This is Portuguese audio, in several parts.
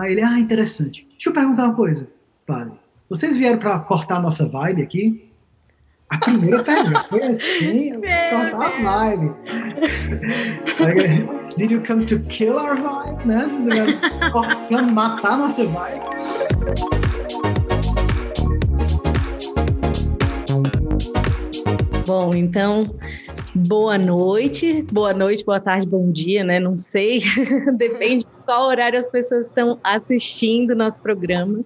Aí ele, ah, interessante. Deixa eu perguntar uma coisa, padre. Vocês vieram para cortar a nossa vibe aqui? A primeira pergunta foi assim, cortar a vibe. Did you come to kill our vibe? Né? Vocês vieram cortar, matar a nossa vibe? Bom, então, boa noite, boa noite, boa tarde, bom dia, né? Não sei, depende de qual horário as pessoas estão assistindo nosso programa.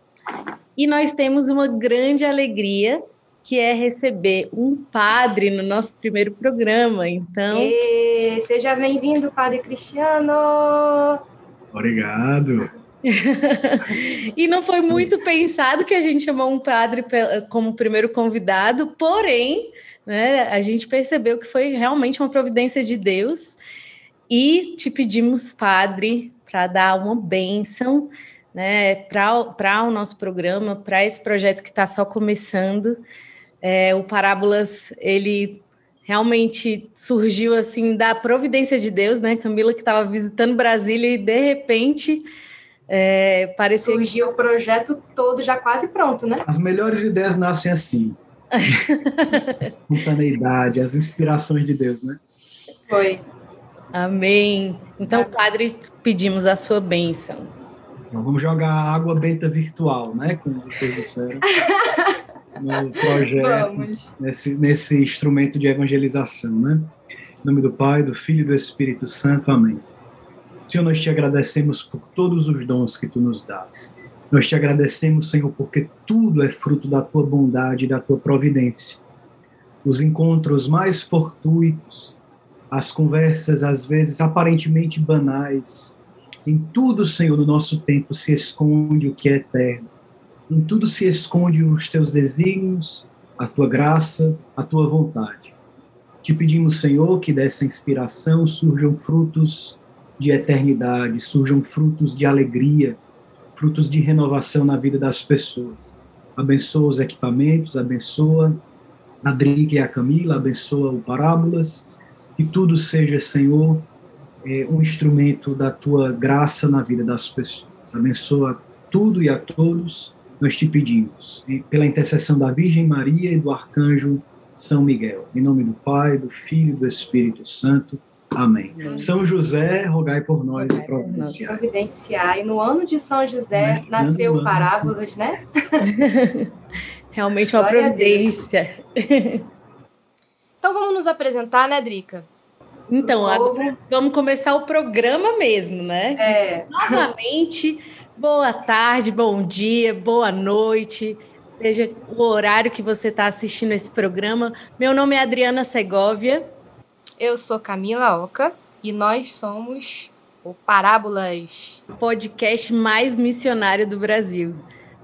E nós temos uma grande alegria, que é receber um padre no nosso primeiro programa. Então. E, seja bem-vindo, Padre Cristiano! Obrigado! e não foi muito pensado que a gente chamou um padre como primeiro convidado, porém, né, a gente percebeu que foi realmente uma providência de Deus e te pedimos, padre, para dar uma bênção né, para o nosso programa, para esse projeto que está só começando. É, o Parábolas, ele realmente surgiu assim da providência de Deus, né? Camila que estava visitando Brasília e de repente é, parecia surgiu o projeto todo já quase pronto, né? As melhores ideias nascem assim, espontaneidade, as inspirações de Deus, né? Foi. Amém. Então, Padre, pedimos a sua bênção. Então, vamos jogar água benta virtual, né? Como vocês disseram. no projeto, nesse, nesse instrumento de evangelização, né? Em nome do Pai, do Filho e do Espírito Santo. Amém. Senhor, nós te agradecemos por todos os dons que tu nos dás. Nós te agradecemos, Senhor, porque tudo é fruto da tua bondade e da tua providência. Os encontros mais fortuitos, as conversas às vezes aparentemente banais, em tudo, Senhor, no nosso tempo se esconde o que é eterno. Em tudo se esconde os teus desígnios, a tua graça, a tua vontade. Te pedimos, Senhor, que dessa inspiração surjam frutos de eternidade, surjam frutos de alegria, frutos de renovação na vida das pessoas. Abençoa os equipamentos, abençoa a Drica e a Camila, abençoa o Parábolas, que tudo seja, Senhor, é, um instrumento da tua graça na vida das pessoas. Abençoa tudo e a todos, nós te pedimos, pela intercessão da Virgem Maria e do Arcanjo São Miguel. Em nome do Pai, do Filho e do Espírito Santo. Amém. Amém. São José, rogai por nós rogai e providenciai. providenciai. No ano de São José Mas, nasceu Parábolas, né? Realmente uma providência. Então vamos nos apresentar, né, Drica? Então, agora vamos começar o programa mesmo, né? É. Novamente, boa tarde, bom dia, boa noite, seja o horário que você está assistindo esse programa. Meu nome é Adriana Segovia. Eu sou Camila Oca e nós somos o Parábolas, podcast mais missionário do Brasil,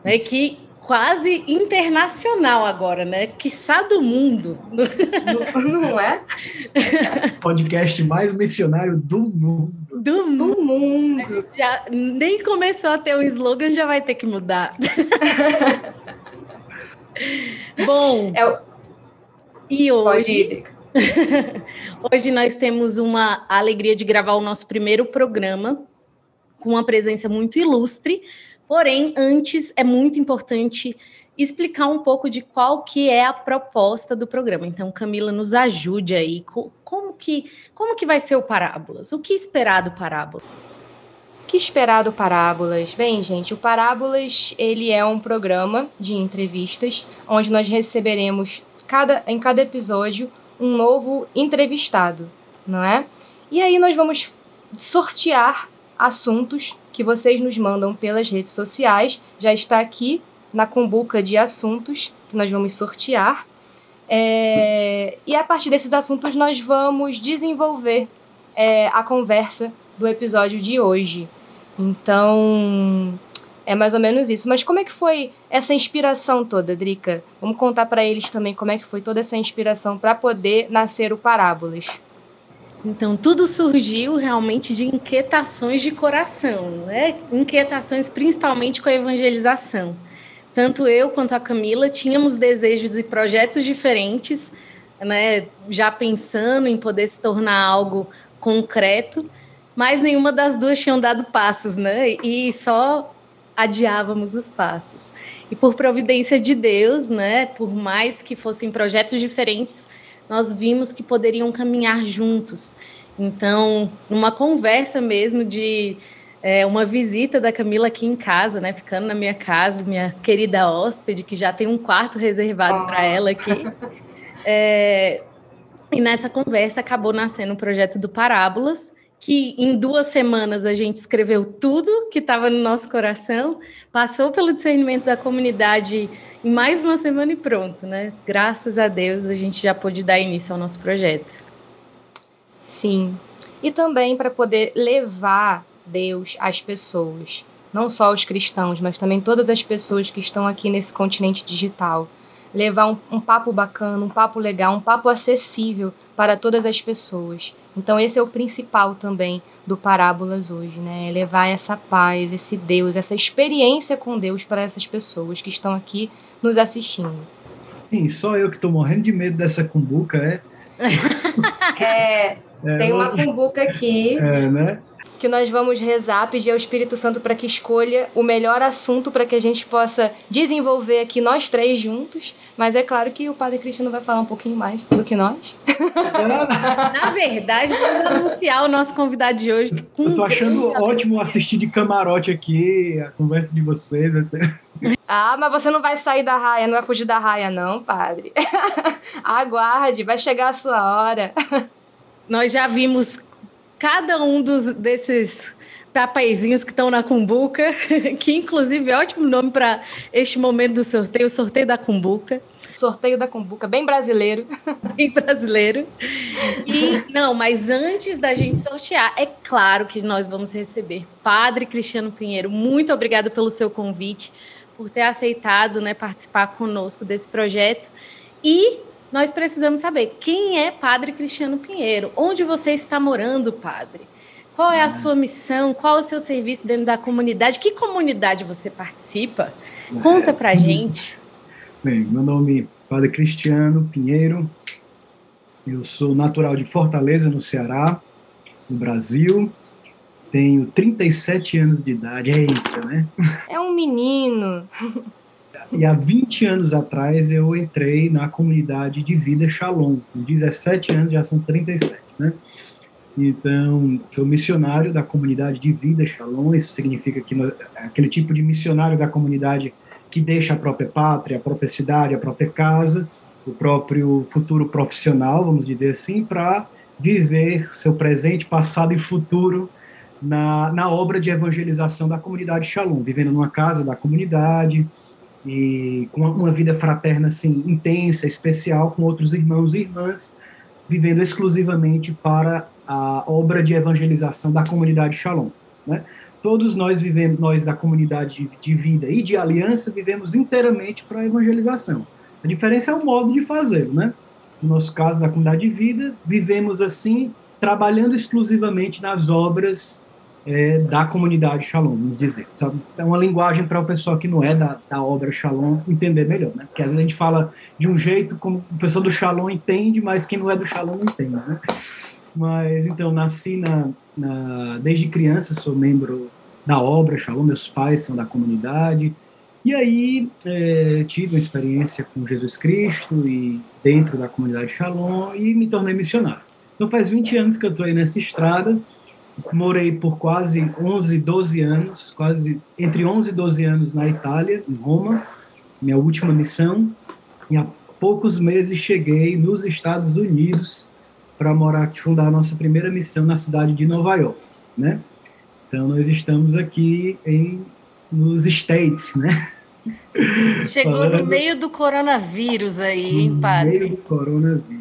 né? Que quase internacional agora, né? Quiçá do mundo. Não, não é? Podcast mais missionário do mundo. Do, do mundo. Já nem começou a ter um slogan, já vai ter que mudar. Bom, é o... e hoje Hoje nós temos uma alegria de gravar o nosso primeiro programa com uma presença muito ilustre. Porém, antes é muito importante explicar um pouco de qual que é a proposta do programa. Então, Camila, nos ajude aí. Como que, como que vai ser o Parábolas? O que esperar do Parábolas? O que esperar do Parábolas? Bem, gente, o Parábolas ele é um programa de entrevistas onde nós receberemos cada, em cada episódio um novo entrevistado, não é? E aí nós vamos sortear assuntos que vocês nos mandam pelas redes sociais. Já está aqui na combuca de assuntos que nós vamos sortear. É, e a partir desses assuntos nós vamos desenvolver é, a conversa do episódio de hoje. Então, é mais ou menos isso. Mas como é que foi essa inspiração toda, Drica? Vamos contar para eles também como é que foi toda essa inspiração para poder nascer o Parábolas. Então, tudo surgiu realmente de inquietações de coração, né? Inquietações principalmente com a evangelização. Tanto eu quanto a Camila tínhamos desejos e projetos diferentes, né? Já pensando em poder se tornar algo concreto, mas nenhuma das duas tinham dado passos, né? E só adiávamos os passos. E por providência de Deus, né, por mais que fossem projetos diferentes, nós vimos que poderiam caminhar juntos. Então, numa conversa mesmo de é, uma visita da Camila aqui em casa, né, ficando na minha casa, minha querida hóspede, que já tem um quarto reservado para ela aqui. É, e nessa conversa acabou nascendo o projeto do Parábolas, que em duas semanas a gente escreveu tudo que estava no nosso coração, passou pelo discernimento da comunidade em mais uma semana e pronto, né? Graças a Deus a gente já pôde dar início ao nosso projeto. Sim. E também para poder levar Deus às pessoas, não só os cristãos, mas também todas as pessoas que estão aqui nesse continente digital. Levar um, um papo bacana, um papo legal, um papo acessível para todas as pessoas. Então esse é o principal também do Parábolas hoje, né? É levar essa paz, esse Deus, essa experiência com Deus para essas pessoas que estão aqui nos assistindo. Sim, só eu que estou morrendo de medo dessa cumbuca, é? é, é tem uma cumbuca aqui. É, né? Que nós vamos rezar, pedir ao Espírito Santo para que escolha o melhor assunto para que a gente possa desenvolver aqui nós três juntos. Mas é claro que o Padre Cristiano vai falar um pouquinho mais do que nós. Na verdade, vamos anunciar o nosso convidado de hoje. Eu tô achando ótimo assistir de camarote aqui, a conversa de vocês. Ah, mas você não vai sair da raia, não vai fugir da raia, não, padre. Aguarde, vai chegar a sua hora. Nós já vimos cada um dos, desses papeizinhos que estão na cumbuca, que inclusive é ótimo nome para este momento do sorteio, o sorteio da cumbuca. Sorteio da cumbuca, bem brasileiro. Bem brasileiro. E não, mas antes da gente sortear, é claro que nós vamos receber Padre Cristiano Pinheiro. Muito obrigado pelo seu convite, por ter aceitado, né, participar conosco desse projeto. E nós precisamos saber quem é Padre Cristiano Pinheiro, onde você está morando, Padre. Qual é a sua missão? Qual é o seu serviço dentro da comunidade? Que comunidade você participa? Conta pra gente. Bem, meu nome é Padre Cristiano Pinheiro. Eu sou natural de Fortaleza, no Ceará, no Brasil. Tenho 37 anos de idade. Eita, né? É um menino. E há 20 anos atrás eu entrei na comunidade de vida Shalom. Com 17 anos já são 37, né? Então, sou missionário da comunidade de vida Shalom. Isso significa que aquele tipo de missionário da comunidade que deixa a própria pátria, a própria cidade, a própria casa, o próprio futuro profissional, vamos dizer assim, para viver seu presente, passado e futuro na, na obra de evangelização da comunidade Shalom, vivendo numa casa da comunidade, e com uma vida fraterna assim intensa, especial com outros irmãos e irmãs, vivendo exclusivamente para a obra de evangelização da comunidade Shalom, né? Todos nós vivemos, nós da comunidade de vida e de aliança, vivemos inteiramente para a evangelização. A diferença é o modo de fazê-lo, né? No nosso caso, da comunidade de vida, vivemos assim, trabalhando exclusivamente nas obras é, da comunidade Shalom, vamos dizer. É uma linguagem para o pessoal que não é da, da obra Shalom entender melhor, né? Porque às vezes a gente fala de um jeito como o pessoal do Shalom entende, mas quem não é do Shalom não entende, né? Mas, então, nasci na, na, desde criança, sou membro da obra Shalom, meus pais são da comunidade, e aí é, tive uma experiência com Jesus Cristo e dentro da comunidade Shalom e me tornei missionário. Então faz 20 anos que eu estou aí nessa estrada, morei por quase 11, 12 anos, quase entre 11 e 12 anos na Itália, em Roma, minha última missão, e há poucos meses cheguei nos Estados Unidos para morar aqui, fundar a nossa primeira missão na cidade de Nova York, né? Então nós estamos aqui em nos States, né? Chegou Falando, no meio do coronavírus aí, hein, padre? No meio do coronavírus.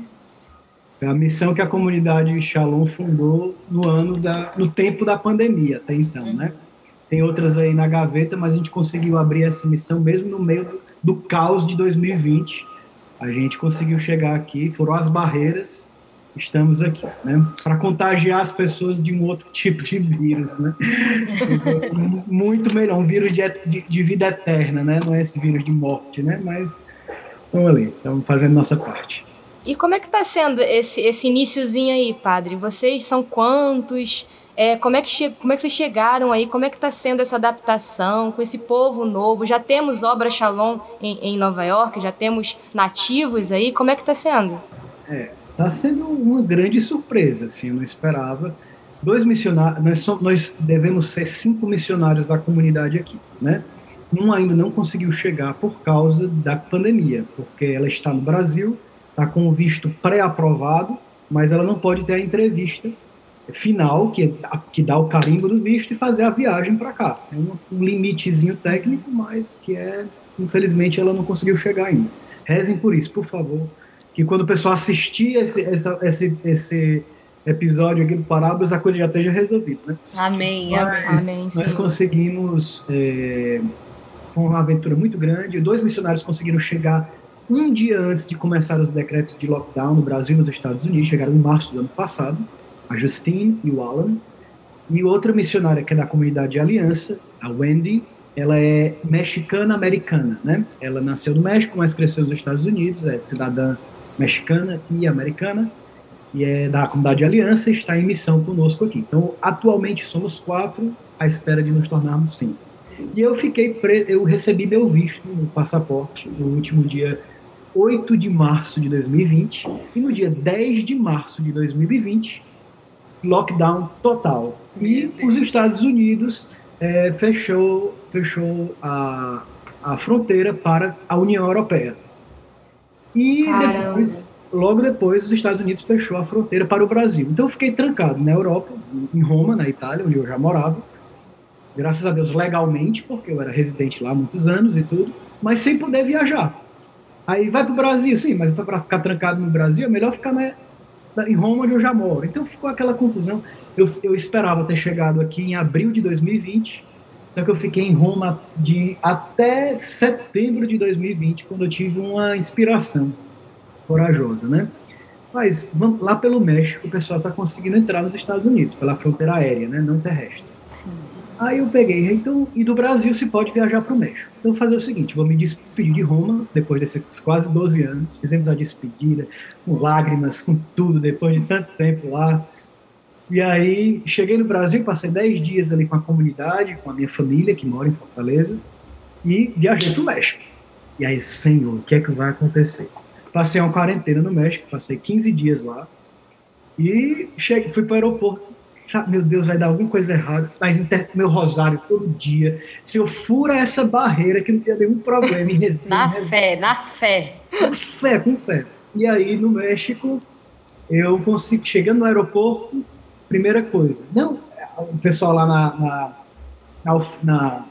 É a missão que a comunidade Shalom fundou no ano da, no tempo da pandemia, até então, né? Tem outras aí na gaveta, mas a gente conseguiu abrir essa missão mesmo no meio do, do caos de 2020. A gente conseguiu chegar aqui, foram as barreiras, estamos aqui, né? Para contagiar as pessoas de um outro tipo de vírus, né? Muito melhor, um vírus de, de, de, vida eterna, né? Não é esse vírus de morte, né? Mas vamos ali, estamos fazendo nossa parte. E como é que está sendo esse, esse iníciozinho aí, padre? Vocês são quantos? É, como, é que como é que vocês chegaram aí? Como é que está sendo essa adaptação com esse povo novo? Já temos obra Shalom em, em Nova York? Já temos nativos aí? Como é que está sendo? É, está sendo uma grande surpresa, assim, eu não esperava. Dois missionários, nós, somos, nós devemos ser cinco missionários da comunidade aqui, né? Um ainda não conseguiu chegar por causa da pandemia, porque ela está no Brasil, está com o visto pré-aprovado, mas ela não pode ter a entrevista final, que, que dá o carimbo do visto, e fazer a viagem para cá. É um, um, limitezinho técnico, mas que é, infelizmente, ela não conseguiu chegar ainda. Rezem por isso, por favor. Que quando o pessoal assistir esse, essa, esse, esse episódio aqui do Parábolas, a coisa já esteja resolvida. Né? Amém, mas amém. Nós conseguimos. É, foi uma aventura muito grande. Dois missionários conseguiram chegar um dia antes de começar os decretos de lockdown no Brasil e nos Estados Unidos, chegaram em março do ano passado a Justine e o Alan. E outra missionária que é da comunidade de Aliança, a Wendy, ela é mexicana-americana, né? Ela nasceu no México, mas cresceu nos Estados Unidos, é cidadã mexicana e americana, e é da comunidade de Aliança está em missão conosco aqui. Então, atualmente somos quatro, à espera de nos tornarmos cinco. E eu fiquei pre... eu recebi meu visto no passaporte no último dia 8 de março de 2020, e no dia 10 de março de 2020 lockdown total. E os Estados Unidos é, fechou, fechou a, a fronteira para a União Europeia. E depois, logo depois, os Estados Unidos fechou a fronteira para o Brasil. Então eu fiquei trancado na Europa, em Roma, na Itália, onde eu já morava. Graças a Deus, legalmente, porque eu era residente lá há muitos anos e tudo, mas sem poder viajar. Aí vai para o Brasil, sim, mas para ficar trancado no Brasil é melhor ficar na, em Roma, onde eu já moro. Então ficou aquela confusão. Eu, eu esperava ter chegado aqui em abril de 2020, só que eu fiquei em Roma de até setembro de 2020, quando eu tive uma inspiração corajosa, né? Mas vamos, lá pelo México, o pessoal está conseguindo entrar nos Estados Unidos, pela fronteira aérea, né? Não terrestre. Sim. Aí eu peguei, então, e do Brasil se pode viajar para o México. Então, vou fazer o seguinte: vou me despedir de Roma, depois desses quase 12 anos. Fizemos a despedida, com lágrimas, com tudo, depois de tanto tempo lá. E aí, cheguei no Brasil, passei 10 dias ali com a comunidade, com a minha família, que mora em Fortaleza, e viajei para o México. E aí, Senhor, o que é que vai acontecer? Passei uma quarentena no México, passei 15 dias lá, e cheguei, fui para o aeroporto sabe, meu Deus, vai dar alguma coisa errada, mas meu rosário todo dia. Se eu fura essa barreira, que não tinha nenhum problema em Recife. na né? fé, na fé. Com fé, com fé. E aí, no México, eu consigo, chegando no aeroporto, primeira coisa, não, o pessoal lá na, na, na,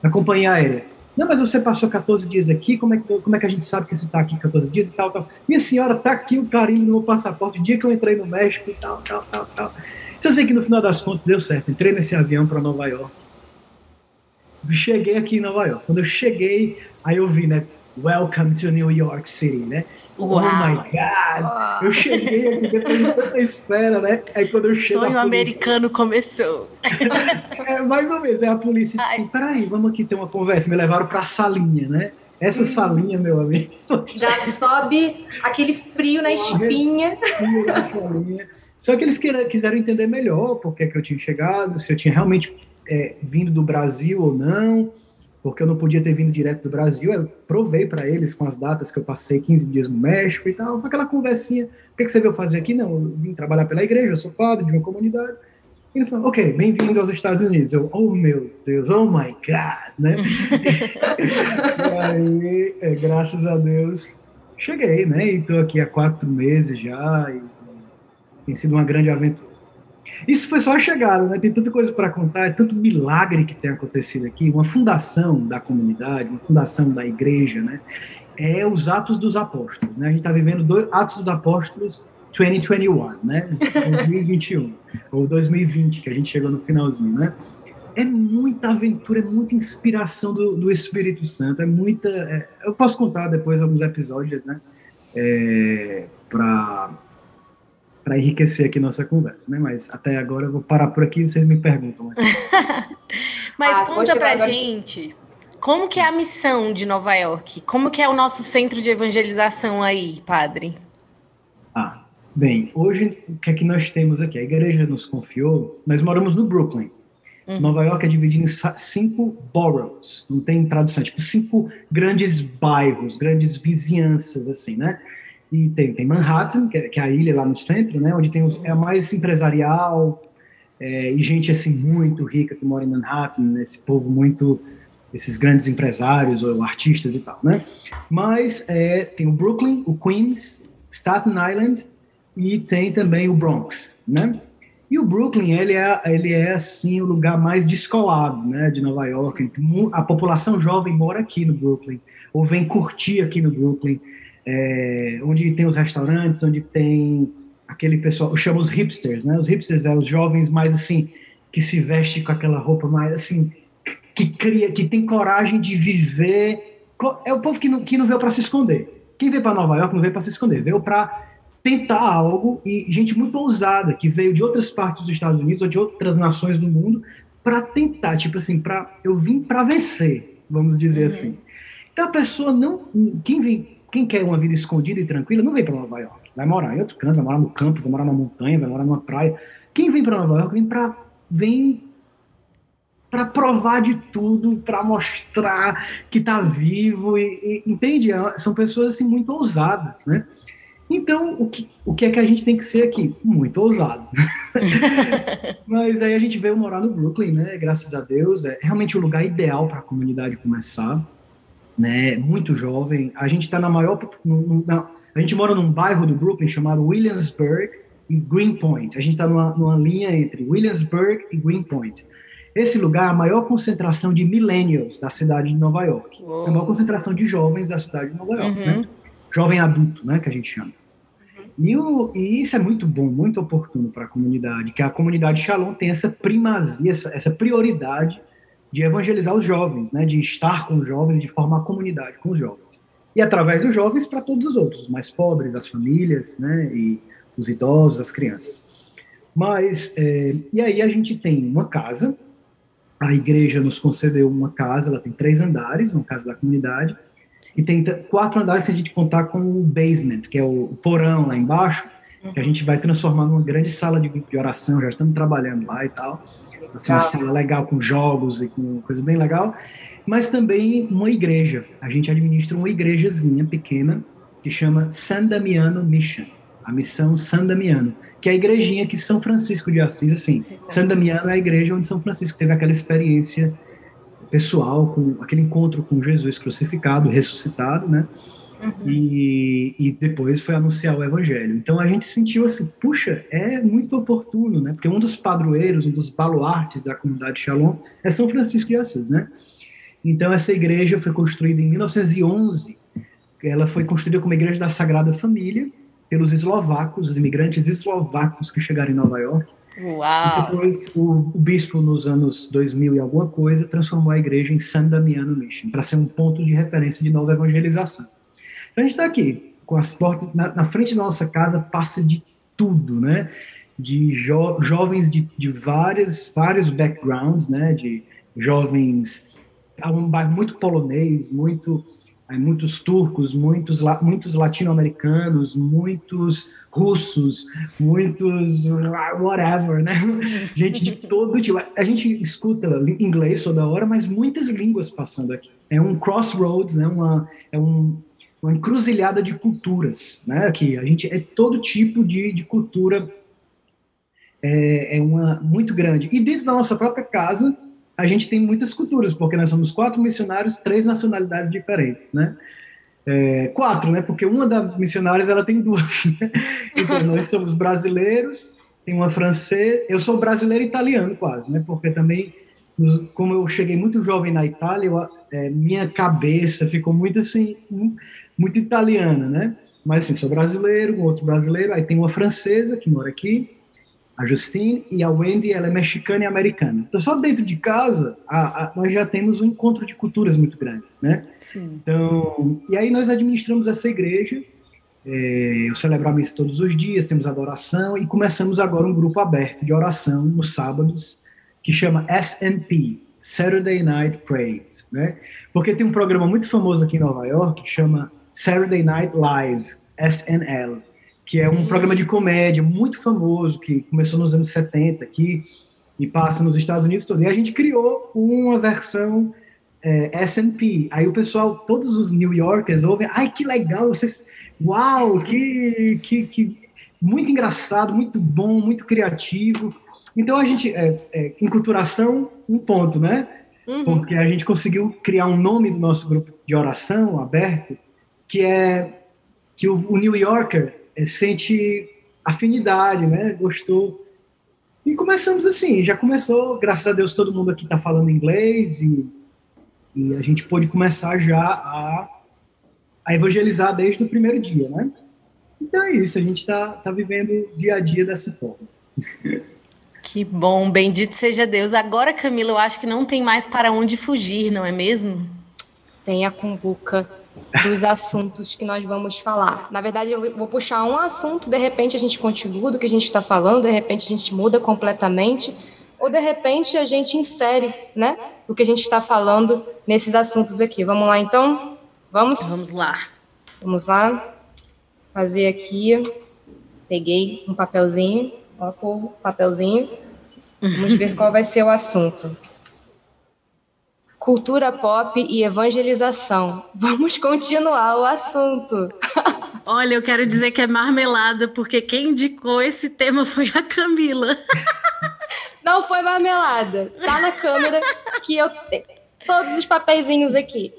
na, companhia aérea, não, mas você passou 14 dias aqui, como é que, como é que a gente sabe que você está aqui 14 dias e tal, tal? Minha senhora, tá aqui o carinho no meu passaporte, o dia que eu entrei no México e tal, tal, tal, tal. Eu sei que no final das contas deu certo. Entrei nesse avião para Nova York. Cheguei aqui em Nova York. Quando eu cheguei, aí eu vi, né? Welcome to New York City, né? Uau. Oh my God! Eu cheguei aqui depois de tanta espera, né? Aí quando eu chego. Sonho americano começou. é, mais ou menos. É a polícia disse assim: peraí, vamos aqui ter uma conversa. Me levaram pra salinha, né? Essa salinha, meu amigo. Já sobe aquele frio na espinha. Frio na salinha. Só que eles quiseram entender melhor por que, que eu tinha chegado, se eu tinha realmente é, vindo do Brasil ou não, porque eu não podia ter vindo direto do Brasil. Eu provei para eles com as datas que eu passei 15 dias no México e tal, aquela conversinha. O que, que você veio fazer aqui? Não, eu vim trabalhar pela igreja, eu sou padre de uma comunidade. E ele falou, ok, bem-vindo aos Estados Unidos. Eu, oh meu Deus, oh my God, né? e aí, é, graças a Deus, cheguei, né? E estou aqui há quatro meses já, e tem sido uma grande aventura. Isso foi só a chegada, né? Tem tanta coisa para contar, é tanto milagre que tem acontecido aqui, uma fundação da comunidade, uma fundação da igreja, né? É os Atos dos Apóstolos, né? A gente está vivendo dois Atos dos Apóstolos 2021, né? 2021 ou 2020 que a gente chegou no finalzinho, né? É muita aventura, é muita inspiração do, do Espírito Santo, é muita. É, eu posso contar depois alguns episódios, né? É, para para enriquecer aqui nossa conversa, né? Mas até agora eu vou parar por aqui e vocês me perguntam. Mas ah, conta pra agora... gente, como que é a missão de Nova York? Como que é o nosso centro de evangelização aí, padre? Ah, Bem, hoje o que é que nós temos aqui? A igreja nos confiou, nós moramos no Brooklyn. Uhum. Nova York é dividido em cinco boroughs, não tem tradução, tipo cinco grandes bairros, grandes vizinhanças, assim, né? E tem, tem Manhattan, que é, que é a ilha lá no centro, né? Onde tem os, é mais empresarial é, e gente, assim, muito rica que mora em Manhattan, né? esse povo muito, esses grandes empresários ou artistas e tal, né? Mas é, tem o Brooklyn, o Queens, Staten Island e tem também o Bronx, né? E o Brooklyn, ele é, ele é assim, o lugar mais descolado, né, de Nova York. A população jovem mora aqui no Brooklyn, ou vem curtir aqui no Brooklyn, é, onde tem os restaurantes, onde tem aquele pessoal, eu chamo os hipsters, né? Os hipsters é os jovens mais assim, que se vestem com aquela roupa mais assim, que cria, que tem coragem de viver. É o povo que não, que não veio para se esconder. Quem veio para Nova York não veio para se esconder, veio para tentar algo e gente muito ousada que veio de outras partes dos Estados Unidos ou de outras nações do mundo para tentar, tipo assim, para eu vim para vencer, vamos dizer uhum. assim. Então a pessoa não, quem vem, quem quer uma vida escondida e tranquila não vem para Nova York, vai morar em outro canto, vai morar no campo, vai morar na montanha, vai morar numa praia. Quem vem para Nova York vem para vem para provar de tudo, para mostrar que está vivo e, e, entende? São pessoas assim muito ousadas, né? Então, o que, o que é que a gente tem que ser aqui? Muito ousado. Mas aí a gente veio morar no Brooklyn, né? Graças a Deus. É realmente o lugar ideal para a comunidade começar. Né? Muito jovem. A gente está na maior. Na, a gente mora num bairro do Brooklyn chamado Williamsburg e Greenpoint. A gente está numa, numa linha entre Williamsburg e Greenpoint. Esse lugar é a maior concentração de millennials da cidade de Nova York. Uou. É a maior concentração de jovens da cidade de Nova York, uhum. né? Jovem adulto, né, que a gente chama. E, o, e, isso é muito bom, muito oportuno para a comunidade, que a comunidade Shalom tem essa primazia, essa, essa, prioridade de evangelizar os jovens, né, de estar com os jovens, de formar comunidade com os jovens. E através dos jovens para todos os outros, os mais pobres, as famílias, né, e os idosos, as crianças. Mas, é, e aí a gente tem uma casa, a igreja nos concedeu uma casa, ela tem três andares, uma casa da comunidade, e tem quatro andares se a gente contar com o basement, que é o porão lá embaixo, que a gente vai transformar numa grande sala de, de oração, já estamos trabalhando lá e tal. Assim, uma sala legal com jogos e com coisa bem legal. Mas também uma igreja. A gente administra uma igrejazinha pequena que chama San Damiano Mission, a missão San Damiano, que é a igrejinha que São Francisco de Assis, assim, San Damiano é a igreja onde São Francisco teve aquela experiência pessoal, com aquele encontro com Jesus crucificado, ressuscitado, né? Uhum. E, e, depois foi anunciar o evangelho. Então a gente sentiu assim, puxa, é muito oportuno, né? Porque um dos padroeiros, um dos baluartes da comunidade Shalom é São Francisco de Assis, né? Então essa igreja foi construída em 1911. Ela foi construída como igreja da Sagrada Família pelos eslovacos, os imigrantes eslovacos que chegaram em Nova York. Uau! E depois o, o, bispo, nos anos 2000 e alguma coisa, transformou a igreja em San Damiano Mission, para ser um ponto de referência de nova evangelização. Então a gente está aqui, com as portas, na, na, frente da nossa casa passa de tudo, né? De jo, jovens de, de várias, vários backgrounds, né? De jovens, é um bairro muito polonês, muito muitos turcos, muitos, muitos latino-americanos, muitos russos, muitos whatever, né? Gente de todo tipo. A gente escuta inglês toda hora, mas muitas línguas passando aqui. É um crossroads, né? Uma, é um, uma encruzilhada de culturas, né? Aqui a gente é todo tipo de, de cultura é, é uma muito grande. E dentro da nossa própria casa a gente tem muitas culturas, porque nós somos quatro missionários, três nacionalidades diferentes, né? É, quatro, né? Porque uma das missionárias ela tem duas. Né? Então nós somos brasileiros, tem uma francesa. Eu sou brasileiro italiano quase, né? Porque também, como eu cheguei muito jovem na Itália, eu, é, minha cabeça ficou muito assim, muito italiana, né? Mas assim, sou brasileiro, um outro brasileiro. Aí tem uma francesa que mora aqui a Justine e a Wendy, ela é mexicana e americana. Então, só dentro de casa, a, a, nós já temos um encontro de culturas muito grande, né? Sim. Então, e aí nós administramos essa igreja, é, eu celebro a missa todos os dias, temos adoração, e começamos agora um grupo aberto de oração nos sábados, que chama SNP, Saturday Night Praise, né? Porque tem um programa muito famoso aqui em Nova York, que chama Saturday Night Live, SNL, que é um programa de comédia muito famoso, que começou nos anos 70 aqui e passa nos Estados Unidos todo. E a gente criou uma versão é, S&P. Aí o pessoal, todos os New Yorkers ouvem, ai, que legal, vocês, uau, que, que, que muito engraçado, muito bom, muito criativo. Então a gente, é, é, enculturação, um ponto, né? Uhum. Porque a gente conseguiu criar um nome do nosso grupo de oração aberto, que é que o, o New Yorker é, sente afinidade, né? Gostou. E começamos assim, já começou, graças a Deus todo mundo aqui está falando inglês e, e a gente pôde começar já a, a evangelizar desde o primeiro dia, né? Então é isso, a gente está tá vivendo dia a dia dessa forma. Que bom, bendito seja Deus. Agora, Camila, eu acho que não tem mais para onde fugir, não é mesmo? Tem a cumbuca dos assuntos que nós vamos falar. Na verdade, eu vou puxar um assunto, de repente a gente continua do que a gente está falando, de repente a gente muda completamente, ou de repente a gente insere, né, o que a gente está falando nesses assuntos aqui. Vamos lá, então? Vamos? Vamos lá. Vamos lá. Fazer aqui. Peguei um papelzinho. Ó, povo, papelzinho. Vamos ver qual vai ser o assunto. Cultura pop e evangelização. Vamos continuar o assunto. Olha, eu quero dizer que é marmelada, porque quem indicou esse tema foi a Camila. Não foi marmelada. Tá na câmera que eu tenho todos os papeizinhos aqui.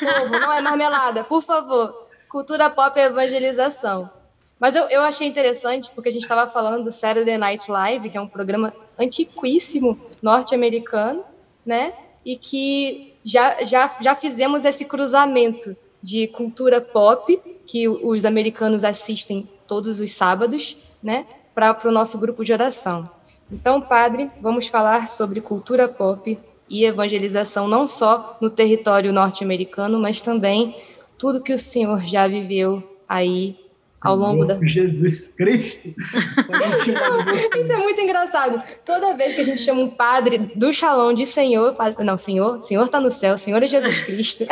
Povo, não é marmelada, por favor. Cultura pop e evangelização. Mas eu, eu achei interessante porque a gente estava falando do Saturday Night Live, que é um programa antiquíssimo norte-americano, né? E que já, já, já fizemos esse cruzamento de cultura pop, que os americanos assistem todos os sábados, né? Para o nosso grupo de oração. Então, padre, vamos falar sobre cultura pop e evangelização, não só no território norte-americano, mas também tudo que o senhor já viveu aí ao longo da. Jesus Cristo! Isso é muito engraçado. Toda vez que a gente chama um padre do Shalom de Senhor, padre... não, Senhor, Senhor está no céu, Senhor é Jesus Cristo.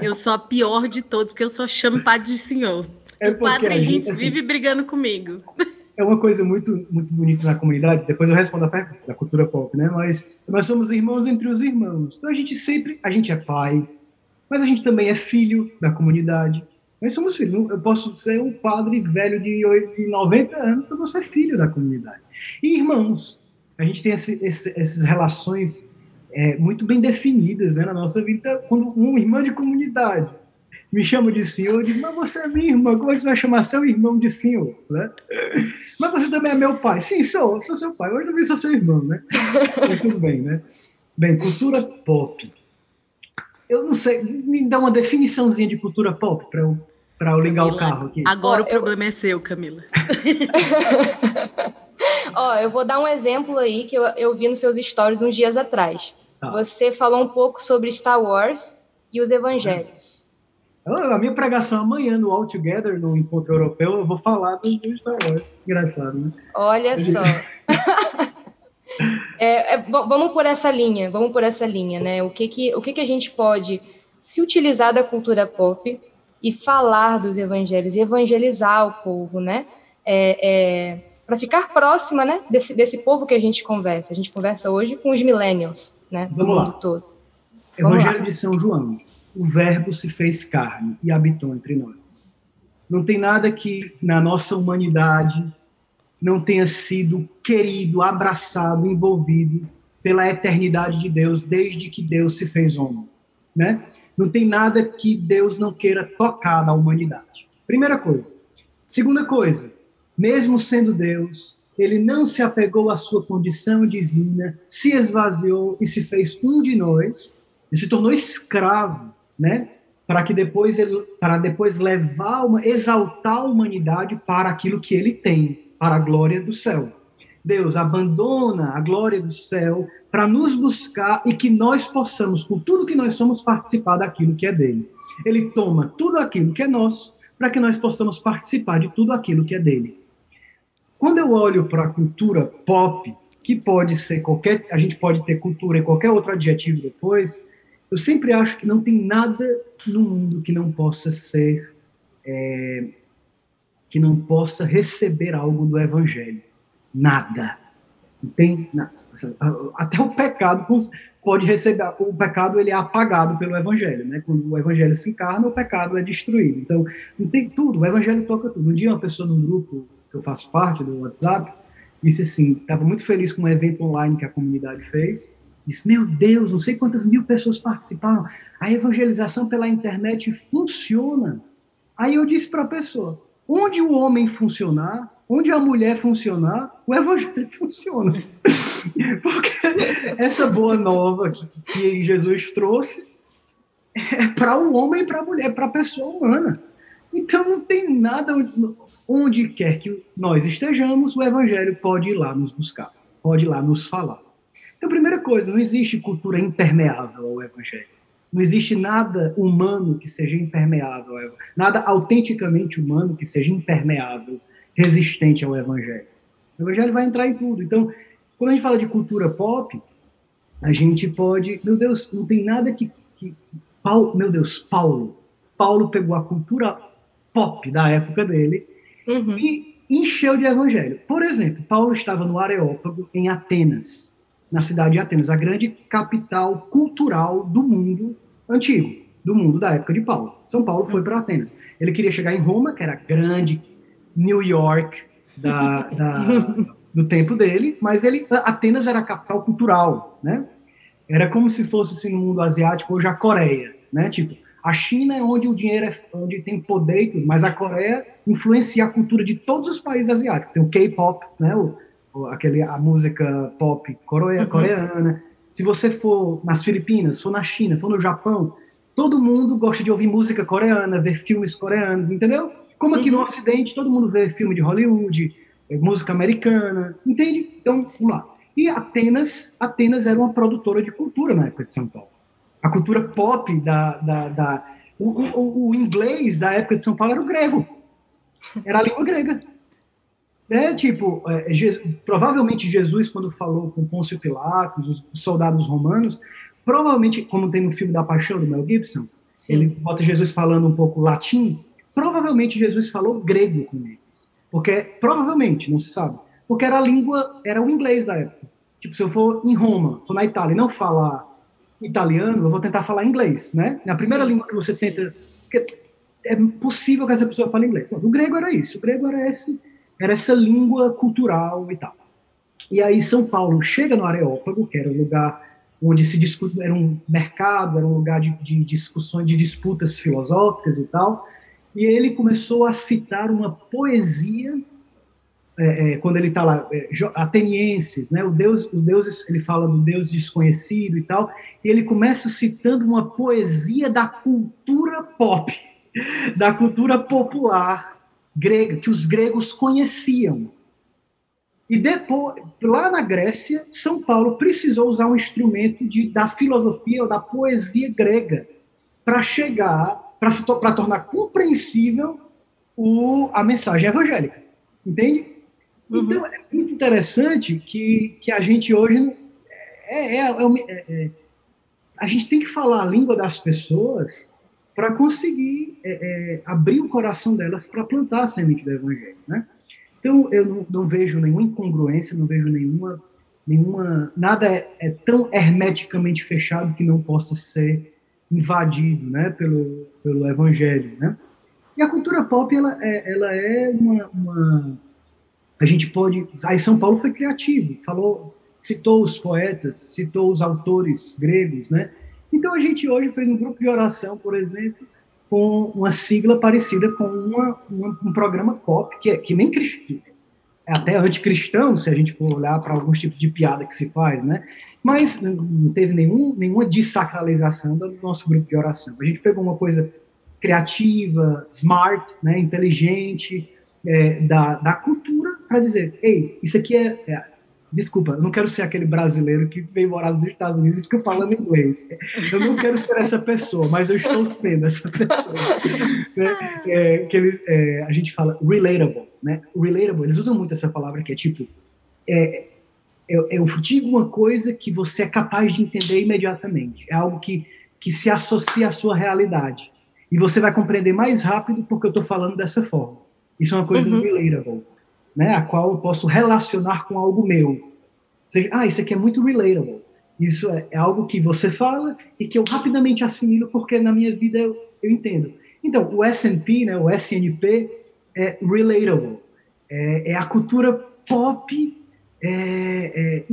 eu sou a pior de todos, porque eu só chamo padre de Senhor. É o padre Hintz assim, vive brigando comigo. É uma coisa muito, muito bonita na comunidade. Depois eu respondo a pergunta da cultura pop, né? Mas nós somos irmãos entre os irmãos. Então a gente sempre, a gente é pai, mas a gente também é filho da comunidade nós somos filhos. Eu posso ser um padre velho de 90 anos, eu vou ser filho da comunidade. E irmãos, a gente tem esse, esse, essas relações é, muito bem definidas né, na nossa vida. Quando um irmão de comunidade me chama de senhor, eu digo, mas você é minha irmã, como é que você vai chamar seu irmão de senhor? Né? Mas você também é meu pai. Sim, sou, sou seu pai. Hoje também sou seu irmão, né? Mas tudo bem, né? Bem, cultura pop. Eu não sei, me dá uma definiçãozinha de cultura pop para eu para eu ligar Camila, o carro aqui. Agora oh, o problema eu... é seu, Camila. Ó, oh, eu vou dar um exemplo aí que eu, eu vi nos seus stories uns dias atrás. Tá. Você falou um pouco sobre Star Wars e os evangelhos. A minha pregação amanhã no All Together, no Encontro Europeu, eu vou falar do Star Wars. Engraçado, né? Olha só. é, é, vamos por essa linha, vamos por essa linha, né? O que que, o que que a gente pode se utilizar da cultura pop e falar dos evangelhos, e evangelizar o povo, né? É, é, para ficar próxima, né, desse, desse povo que a gente conversa. A gente conversa hoje com os millennials, né, do Vamos mundo lá. todo. Evangelho de São João. O verbo se fez carne e habitou entre nós. Não tem nada que na nossa humanidade não tenha sido querido, abraçado, envolvido pela eternidade de Deus desde que Deus se fez homem, né? Não tem nada que Deus não queira tocar na humanidade. Primeira coisa. Segunda coisa, mesmo sendo Deus, ele não se apegou à sua condição divina, se esvaziou e se fez um de nós, e se tornou escravo, né? Para que depois ele, para depois levar uma, exaltar a humanidade para aquilo que ele tem, para a glória do céu. Deus abandona a glória do céu para nos buscar e que nós possamos, com tudo que nós somos, participar daquilo que é dele. Ele toma tudo aquilo que é nosso para que nós possamos participar de tudo aquilo que é dele. Quando eu olho para a cultura pop, que pode ser qualquer, a gente pode ter cultura em qualquer outro adjetivo depois, eu sempre acho que não tem nada no mundo que não possa ser é, que não possa receber algo do evangelho. Nada. Não tem até o pecado pode receber o pecado ele é apagado pelo evangelho, né? Quando o evangelho se encarna, o pecado é destruído. Então, não tem tudo, o evangelho toca tudo. Um dia uma pessoa num grupo que eu faço parte do WhatsApp disse assim, estava muito feliz com um evento online que a comunidade fez. Disse: "Meu Deus, não sei quantas mil pessoas participaram. A evangelização pela internet funciona". Aí eu disse para a pessoa: "Onde o homem funcionar, onde a mulher funcionar, o evangelho funciona. Porque essa boa nova que, Jesus trouxe é para o homem e para a mulher, para a pessoa humana. Então não tem nada onde, onde quer que nós estejamos, o evangelho pode ir lá nos buscar, pode ir lá nos falar. Então, primeira coisa, não existe cultura impermeável ao evangelho. Não existe nada humano que seja impermeável, nada autenticamente humano que seja impermeável resistente ao Evangelho. O Evangelho vai entrar em tudo. Então, quando a gente fala de cultura pop, a gente pode. Meu Deus, não tem nada que. que Paulo, meu Deus, Paulo. Paulo pegou a cultura pop da época dele uhum. e encheu de evangelho. Por exemplo, Paulo estava no Areópago, em Atenas, na cidade de Atenas, a grande capital cultural do mundo antigo, do mundo da época de Paulo. São Paulo foi para Atenas. Ele queria chegar em Roma, que era grande New York da, da, do tempo dele, mas ele Atenas era a capital cultural, né? Era como se fosse assim, no mundo asiático hoje a Coreia, né? Tipo, a China é onde o dinheiro é onde tem poder mas a Coreia influencia a cultura de todos os países asiáticos. Tem o K-pop, né? O, aquele a música pop coreia, uhum. coreana. Se você for nas Filipinas, for na China, for no Japão, todo mundo gosta de ouvir música coreana, ver filmes coreanos, entendeu? Como aqui uhum. no Ocidente, todo mundo vê filme de Hollywood, é, música americana, entende? Então, vamos lá. E Atenas, Atenas era uma produtora de cultura na época de São Paulo. A cultura pop da, da, da o, o, o, inglês da época de São Paulo era o grego, era a língua grega. É, tipo, é, Jesus, provavelmente Jesus, quando falou com Pôncio Pilatos, os, os soldados romanos, provavelmente, como tem no filme da Paixão do Mel Gibson, Sim. ele bota Jesus falando um pouco latim, Provavelmente Jesus falou grego com eles. Porque, provavelmente, não se sabe. Porque era a língua, era o inglês da época. Tipo, se eu for em Roma, for na Itália e não falar italiano, eu vou tentar falar inglês, né? Na primeira Sim. língua que você tenta. é possível que essa pessoa fale inglês. o grego era isso. O grego era, esse, era essa língua cultural e tal. E aí São Paulo chega no Areópago, que era um lugar onde se discute, era um mercado, era um lugar de, de discussões, de disputas filosóficas e tal e ele começou a citar uma poesia é, é, quando ele está lá, é, atenienses, né? O Deus, os deuses, ele fala do Deus desconhecido e tal, e ele começa citando uma poesia da cultura pop, da cultura popular grega, que os gregos conheciam. E depois, lá na Grécia, São Paulo precisou usar um instrumento de, da filosofia ou da poesia grega para chegar para tornar compreensível o, a mensagem evangélica. Entende? Uhum. Então, é muito interessante que, que a gente hoje. É, é, é, é, é a gente tem que falar a língua das pessoas para conseguir é, abrir o coração delas para plantar a semente do evangelho. Né? Então, eu não, não, vejo nenhuma incongruência, não vejo nenhuma. nenhuma nada é tão hermeticamente fechado que não possa ser invadido né, pelo, pelo evangelho. Né? E a cultura pop, ela é, ela é uma, uma, A gente pode... Aí São Paulo foi criativo, falou, citou os poetas, citou os autores gregos, né? Então a gente hoje fez um grupo de oração, por exemplo, com uma sigla parecida com uma, uma, um programa pop, que, é, que nem cristão, é até anticristão, se a gente for olhar para alguns tipos de piada que se faz, né? Mas não teve nenhum, nenhuma desacralização do nosso grupo de oração. A gente pegou uma coisa criativa, smart, né, inteligente, é, da, da cultura, para dizer: ei, isso aqui é, é. Desculpa, eu não quero ser aquele brasileiro que vem morar nos Estados Unidos e fica falando inglês. Eu não quero ser essa pessoa, mas eu estou sendo essa pessoa. né? é, que eles, é, a gente fala relatable, né? Relatable, eles usam muito essa palavra que é tipo. É, eu, eu digo uma coisa que você é capaz de entender imediatamente. É algo que, que se associa à sua realidade. E você vai compreender mais rápido porque eu estou falando dessa forma. Isso é uma coisa uhum. relatable, né? A qual eu posso relacionar com algo meu. Ou seja, ah, isso aqui é muito relatable. Isso é, é algo que você fala e que eu rapidamente assimilo porque na minha vida eu, eu entendo. Então, o S&P, né, o SNP, é relatable. É, é a cultura pop. É, é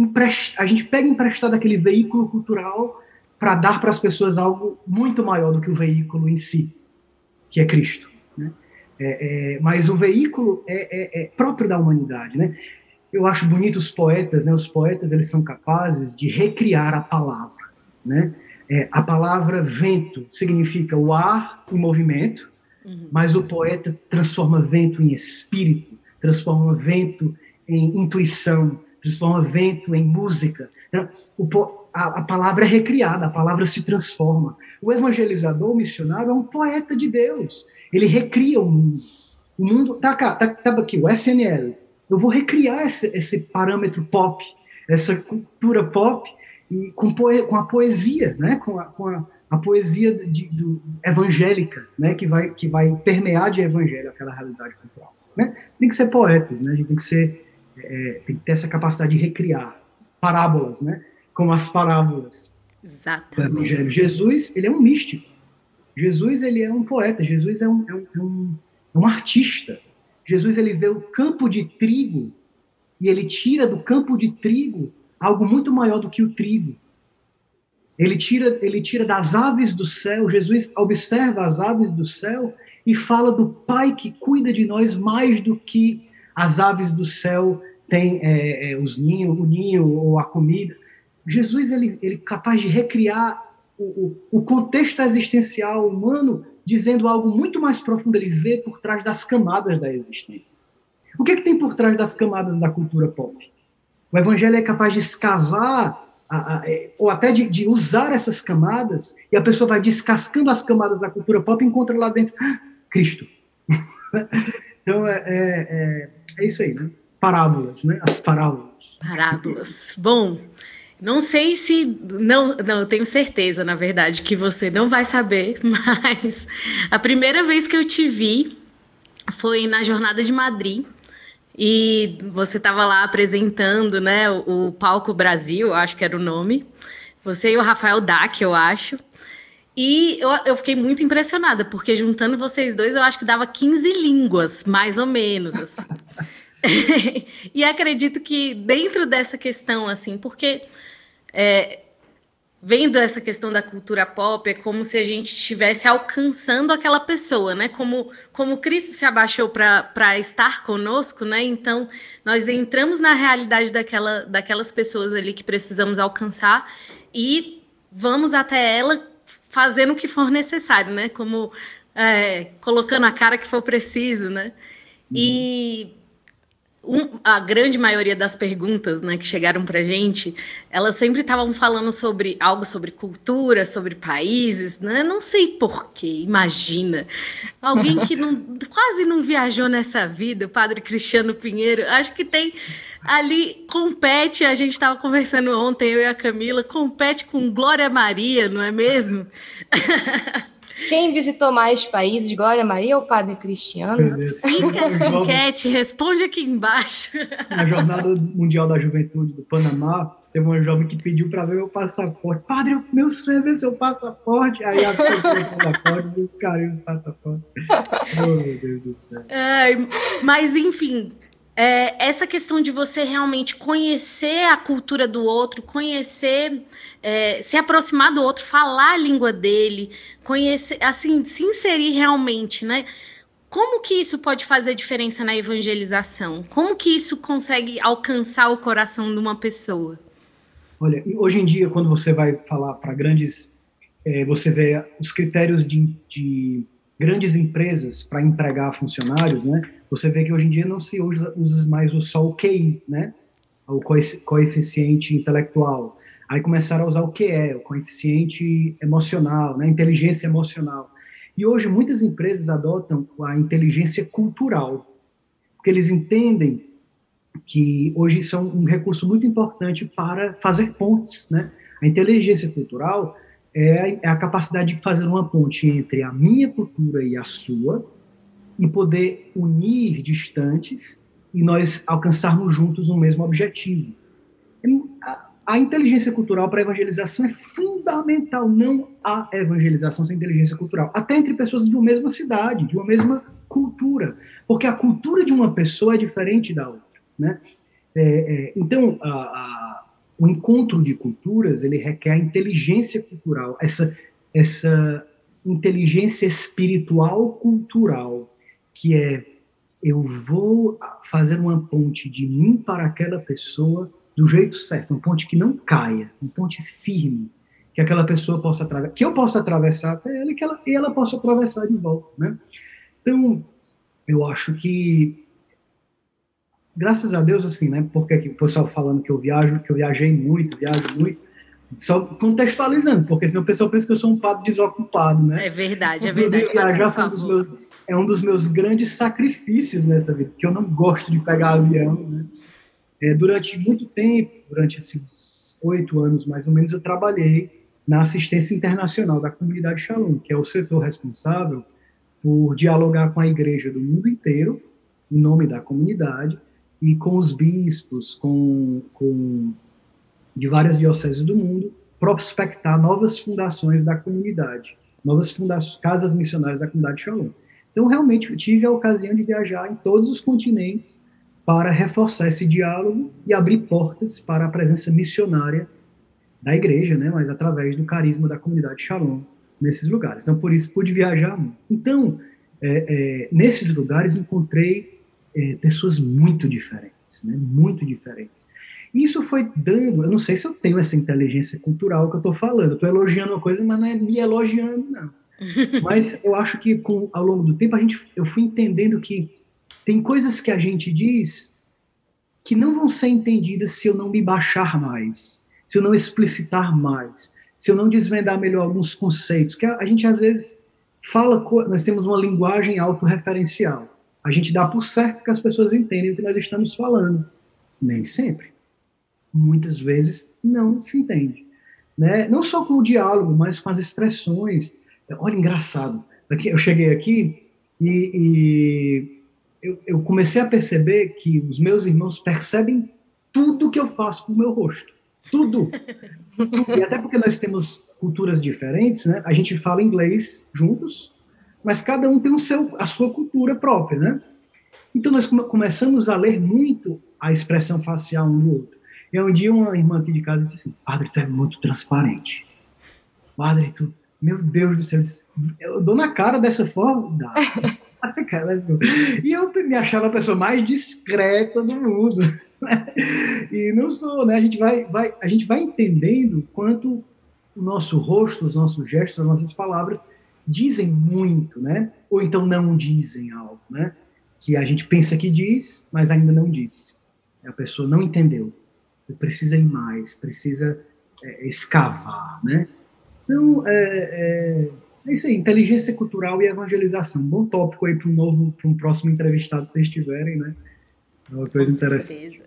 a gente pega emprestado aquele veículo cultural para dar para as pessoas algo muito maior do que o veículo em si, que é Cristo. É, é, mas o veículo é, é, é, próprio da humanidade, né? Eu acho bonito os poetas, né? Os poetas eles são capazes de recriar a palavra, né? É, a palavra vento significa o ar em movimento, uhum. mas o poeta transforma vento em espírito, transforma vento em intuição, transforma vento em música. Então, a, palavra é recriada, a palavra se transforma. O evangelizador, o missionário, é um poeta de Deus. Ele recria o mundo. O mundo. Tá, cá, tá, tá aqui, o SNL. Eu vou recriar esse, esse parâmetro pop, essa cultura pop, e com, poe, com a poesia, né? com a, com a, a poesia de, do, evangélica, né? que, vai, que vai permear de evangelho aquela realidade cultural. Né? Tem que ser poetas, né? a gente tem que, ser, é, tem que ter essa capacidade de recriar parábolas, né? como as parábolas Exatamente. do evangelho. Jesus, ele é um místico. Jesus ele é um poeta, Jesus é um, é um, é um, é um artista. Jesus ele vê o campo de trigo e ele tira do campo de trigo algo muito maior do que o trigo. Ele tira, ele tira das aves do céu, Jesus observa as aves do céu e fala do Pai que cuida de nós mais do que as aves do céu têm é, é, os ninhos, o ninho ou a comida. Jesus ele, ele é capaz de recriar o, o, contexto existencial humano dizendo algo muito mais profundo, ele vê por trás das camadas da existência. O que, é que tem por trás das camadas da cultura pop? O evangelho é capaz de escavar, a, a, é, ou até de, de, usar essas camadas, e a pessoa vai descascando as camadas da cultura pop e encontra lá dentro ah, Cristo. então, é, é, é, isso aí, né? Parábolas, né? As parábolas. Parábolas. Bom, não sei se. Não, não, eu tenho certeza, na verdade, que você não vai saber, mas a primeira vez que eu te vi foi na Jornada de Madrid. E você estava lá apresentando né, o, o Palco Brasil, acho que era o nome. Você e o Rafael Dac, eu acho. E eu, eu, fiquei muito impressionada, porque juntando vocês dois, eu acho que dava 15 línguas, mais ou menos, assim. e acredito que dentro dessa questão, assim, porque é, vendo essa questão da cultura pop, é como se a gente estivesse alcançando aquela pessoa, né? Como, como Cristo se abaixou para estar conosco, né? Então, nós entramos na realidade daquela, daquelas pessoas ali que precisamos alcançar e vamos até ela fazendo o que for necessário, né? Como é, colocando a cara que for preciso, né? Uhum. E um, a grande maioria das perguntas né, que chegaram para gente, elas sempre estavam falando sobre algo sobre cultura, sobre países, né? Não sei porquê, imagina. Alguém que não, quase não viajou nessa vida, o padre Cristiano Pinheiro, acho que tem ali, compete, a gente estava conversando ontem, eu e a Camila, compete com Glória Maria, não é mesmo? Quem visitou mais países, Glória Maria ou Padre Cristiano? Fica essa enquete, responde aqui embaixo. Na Jornada Mundial da Juventude do Panamá, teve uma jovem que pediu para ver meu passaporte. Padre, meu sonho é ver seu passaporte. Aí a pessoa o passaporte e os caras o passaporte. Oh, meu Deus do céu. Ai, mas, enfim, é, essa questão de você realmente conhecer a cultura do outro, conhecer, é, se aproximar do outro, falar a língua dele, conhecer, assim, se inserir realmente, né? Como que isso pode fazer diferença na evangelização? Como que isso consegue alcançar o coração de uma pessoa? Olha, hoje em dia, quando você vai falar para grandes, é, você vê os critérios de, de grandes empresas para empregar funcionários, né? Você vê que hoje em dia não se usa, usa mais só o QI, né? O coeficiente intelectual. Aí começaram a usar o QE, o coeficiente emocional, né? Inteligência emocional. E hoje muitas empresas adotam a inteligência cultural, porque eles entendem que hoje isso é um recurso muito importante para fazer pontes, né? A inteligência cultural é é a capacidade de fazer uma ponte entre a minha cultura e a sua, e poder unir distantes e nós alcançarmos juntos um mesmo objetivo. A inteligência cultural para a evangelização é fundamental. Não há evangelização sem inteligência cultural. Até entre pessoas de uma mesma cidade, de uma mesma cultura. Porque a cultura de uma pessoa é diferente da outra. Né? É, é, então, a, a, o encontro de culturas ele requer a inteligência cultural, essa, essa inteligência espiritual cultural, que é eu vou fazer uma ponte de mim para aquela pessoa do jeito certo, uma ponte que não caia, uma ponte firme, que aquela pessoa possa atravessar, que eu possa atravessar até ela e que ela, e ela possa atravessar de volta, né? Então, eu acho que graças a Deus assim, né? Porque o pessoal falando que eu viajo, que eu viajei muito, viajo muito, só contextualizando, porque senão o pessoal pensa que eu sou um padre desocupado, né? É verdade, é verdade. Viajar foi um dos meus, é um dos meus grandes sacrifícios nessa vida, porque eu não gosto de pegar avião, né? É, durante muito tempo, durante esses oito anos mais ou menos, eu trabalhei na assistência internacional da comunidade Shalom, que é o setor responsável por dialogar com a igreja do mundo inteiro, em nome da comunidade, e com os bispos, com, com de várias dioceses do mundo, prospectar novas fundações da comunidade, novas fundações, casas missionárias da comunidade Shalom. Então, realmente, tive a ocasião de viajar em todos os continentes para reforçar esse diálogo e abrir portas para a presença missionária da igreja, né, mas através do carisma da comunidade Shalom nesses lugares. Então, por isso, pude viajar muito. Então, é, é, nesses lugares, encontrei é, pessoas muito diferentes, né, muito diferentes. Isso foi dando, eu não sei se eu tenho essa inteligência cultural que eu estou falando, estou elogiando uma coisa, mas não é me elogiando, não. Mas eu acho que com, ao longo do tempo a gente, eu fui entendendo que tem coisas que a gente diz que não vão ser entendidas se eu não me baixar mais, se eu não explicitar mais, se eu não desvendar melhor alguns conceitos, que a, a gente às vezes fala, nós temos uma linguagem autorreferencial. A gente dá por certo que as pessoas entendem o que nós estamos falando. Nem sempre. Muitas vezes não se entende. Né? Não só com o diálogo, mas com as expressões. Olha, engraçado. Eu cheguei aqui e, e eu, eu comecei a perceber que os meus irmãos percebem tudo que eu faço com o meu rosto. Tudo. e até porque nós temos culturas diferentes, né? A gente fala inglês juntos, mas cada um tem o seu, a sua cultura própria, né? Então nós come começamos a ler muito a expressão facial um do outro. E um dia uma irmã aqui de casa disse assim: Padre, tu é muito transparente. Padre, tu, meu Deus do céu, eu dou na cara dessa forma? Dá. e eu me achava a pessoa mais discreta do mundo. Né? E não sou, né? A gente vai, vai, a gente vai entendendo quanto o nosso rosto, os nossos gestos, as nossas palavras dizem muito, né? Ou então não dizem algo, né? Que a gente pensa que diz, mas ainda não disse. A pessoa não entendeu. Você precisa ir mais, precisa é, escavar, né? Então, é, é é isso aí, inteligência cultural e evangelização. Bom tópico aí para um novo, para um próximo entrevistado, se vocês tiverem, né? É uma coisa Com interessante. Certeza.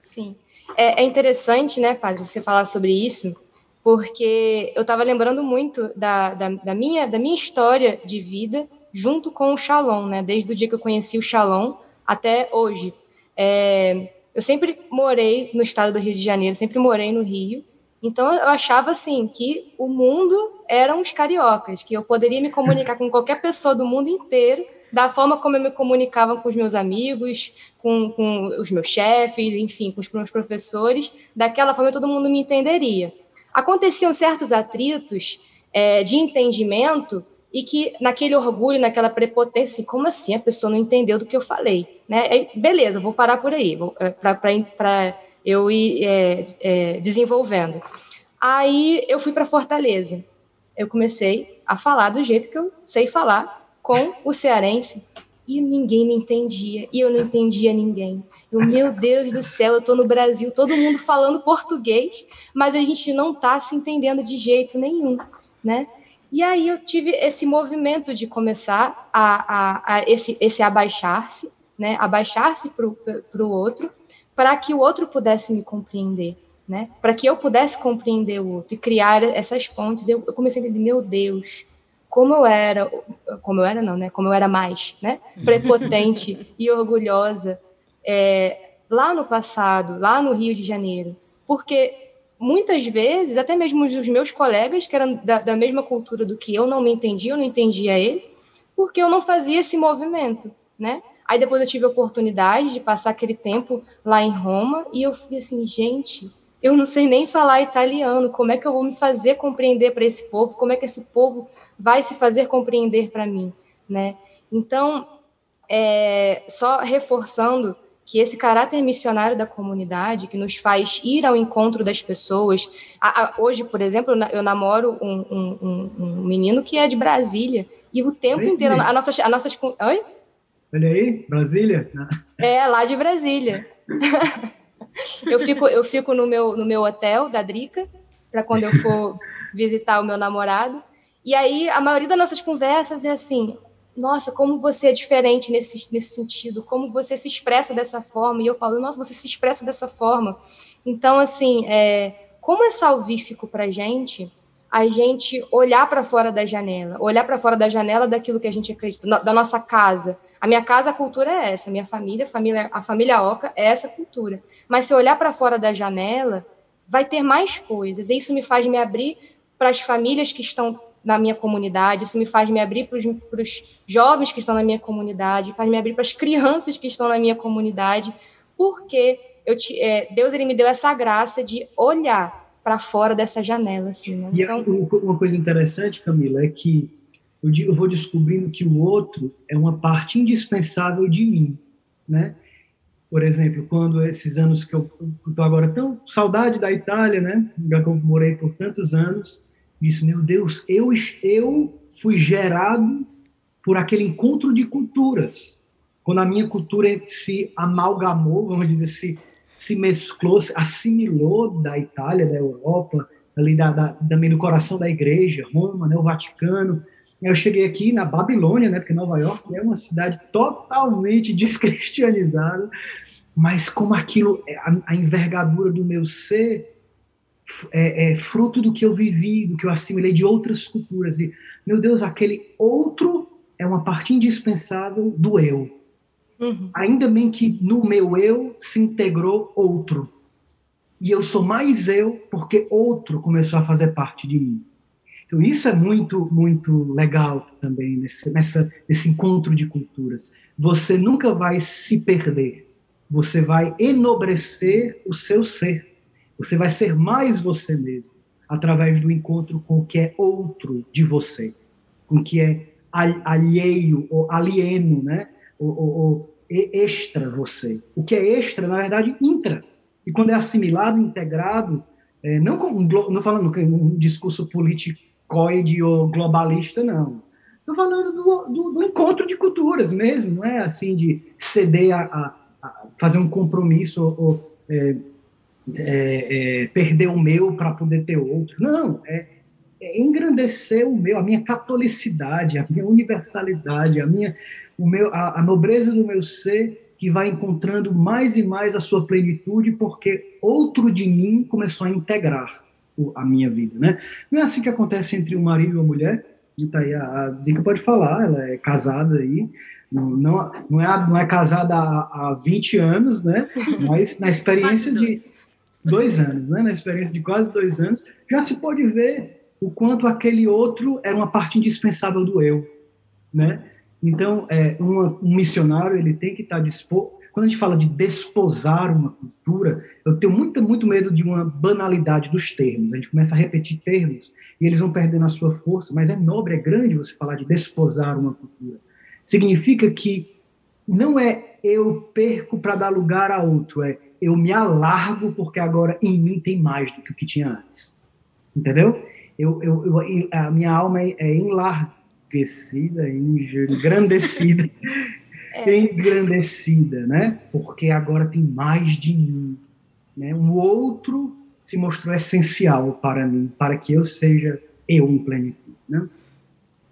Sim. É, é, interessante, né, Padre, você falar sobre isso, porque eu estava lembrando muito da, da, da, minha, da minha história de vida junto com o Shalom, né? Desde o dia que eu conheci o Shalom até hoje. É, eu sempre morei no estado do Rio de Janeiro, sempre morei no Rio, então eu achava assim que o mundo eram os cariocas, que eu poderia me comunicar com qualquer pessoa do mundo inteiro, da forma como eu me comunicava com os meus amigos, com, com os meus chefes, enfim, com os meus professores, daquela forma todo mundo me entenderia. Aconteciam certos atritos é, de entendimento e que naquele orgulho, naquela prepotência, assim, como assim a pessoa não entendeu do que eu falei? Né? Aí, beleza, vou parar por aí, é, para eu ir é, é, desenvolvendo. Aí eu fui para Fortaleza. Eu comecei a falar do jeito que eu sei falar com o cearense e ninguém me entendia e eu não entendia ninguém. Eu, meu Deus do céu, eu estou no Brasil, todo mundo falando português, mas a gente não está se entendendo de jeito nenhum, né? E aí eu tive esse movimento de começar a, a, a esse, esse abaixar-se, né? Abaixar-se para o outro para que o outro pudesse me compreender, né? Para que eu pudesse compreender o outro e criar essas pontes. Eu, eu comecei a entender, meu Deus, como eu era, como eu era não, né? Como eu era mais, né? Prepotente e orgulhosa é, lá no passado, lá no Rio de Janeiro, porque muitas vezes, até mesmo os meus colegas que eram da, da mesma cultura do que eu, não me entendiam, eu não entendia ele, porque eu não fazia esse movimento, né? Aí depois eu tive a oportunidade de passar aquele tempo lá em Roma e eu fui assim, gente, eu não sei nem falar italiano, como é que eu vou me fazer compreender para esse povo? Como é que esse povo vai se fazer compreender para mim, né? Então, é, só reforçando que esse caráter missionário da comunidade, que nos faz ir ao encontro das pessoas. Hoje, por exemplo, eu namoro um, um, um, menino que é de Brasília, e o tempo inteiro, a nossas, a nossas. Oi? Olha aí, Brasília? É, lá de Brasília. eu fico, eu fico no, meu, no meu hotel da Drica, para quando eu for visitar o meu namorado. E aí, a maioria das nossas conversas é assim: nossa, como você é diferente nesse, nesse sentido, como você se expressa dessa forma. E eu falo, nossa, você se expressa dessa forma. Então, assim, é, como é salvífico para gente a gente olhar para fora da janela, olhar para fora da janela daquilo que a gente acredita, da nossa casa. A minha casa, a cultura é essa, a minha família, a família, a família Oca é essa cultura. Mas se eu olhar para fora da janela, vai ter mais coisas. E isso me faz me abrir para as famílias que estão na minha comunidade, isso me faz me abrir para os jovens que estão na minha comunidade, faz me abrir para as crianças que estão na minha comunidade, porque eu te, é, Deus ele me deu essa graça de olhar para fora dessa janela. Assim, né? E então, uma coisa interessante, Camila, é que eu vou descobrindo que o outro é uma parte indispensável de mim, né? Por exemplo, quando esses anos que eu estou agora tão saudade da Itália, né? Já que eu morei por tantos anos, disse, meu Deus, eu eu fui gerado por aquele encontro de culturas. Quando a minha cultura se amalgamou, vamos dizer, se se mesclou, se assimilou da Itália, da Europa, ali da, da, também do coração da igreja, Roma, né, o Vaticano. Eu cheguei aqui na Babilônia, né, porque Nova York é uma cidade totalmente descristianizada, mas como aquilo, é, a, a envergadura do meu ser é, é, fruto do que eu vivi, do que eu assimilei de outras culturas. E, meu Deus, aquele outro é uma parte indispensável do eu. Uhum. Ainda bem que no meu eu se integrou outro. E eu sou mais eu porque outro começou a fazer parte de mim. Então isso é muito, muito legal também nesse, nessa, nesse encontro de culturas. Você nunca vai se perder. Você vai enobrecer o seu ser. Você vai ser mais você mesmo através do encontro com o que é outro de você, com o que é alheio ou alieno, né? Ou, ou, extra você. O que é extra, na verdade, intra. E quando é assimilado, integrado, é, não, com, não falando um discurso politicoide ou globalista, não. Estou falando do, do, do, encontro de culturas mesmo, não é assim de ceder a, a, a fazer um compromisso ou, ou é, é, é perder o meu para poder ter outro. Não, é, é engrandecer o meu, a minha catolicidade, a minha universalidade, a minha o meu, a, a nobreza do meu ser que vai encontrando mais e mais a sua plenitude, porque outro de mim começou a integrar a minha vida, né? Não é assim que acontece entre um marido e uma mulher. Tá aí, a, a Dica pode falar, ela é casada aí, não, não, não, é, não é casada há, há 20 anos, né? Mas na experiência de dois anos, né? Na experiência de quase dois anos, já se pode ver o quanto aquele outro era uma parte indispensável do eu, né? Então, é, uma, um missionário ele tem que estar disposto. Quando a gente fala de desposar uma cultura, eu tenho muito, muito medo de uma banalidade dos termos. A gente começa a repetir termos e eles vão perdendo a sua força, mas é nobre, é grande você falar de desposar uma cultura. Significa que não é eu perco para dar lugar a outro, é eu me alargo porque agora em mim tem mais do que o que tinha antes. Entendeu? Eu, eu, eu a minha alma é, é enlargada enriquecida, engrandecida, é. engrandecida, né? Porque agora tem mais de mim, né? O outro se mostrou essencial para mim, para que eu seja eu em plenitude, né?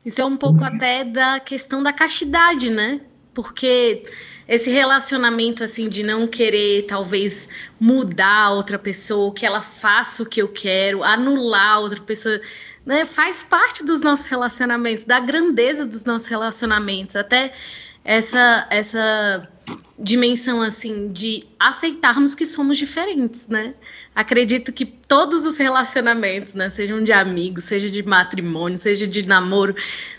Isso é um pouco até da questão da castidade, né? porque esse relacionamento assim de não querer talvez mudar a outra pessoa, que ela faça o que eu quero, anular outra pessoa, né, faz parte dos nossos relacionamentos, da grandeza dos nossos relacionamentos, até essa essa dimensão assim de aceitarmos que somos diferentes, né? Acredito que todos os relacionamentos, né, sejam de amigos, seja de matrimônio, seja de namoro,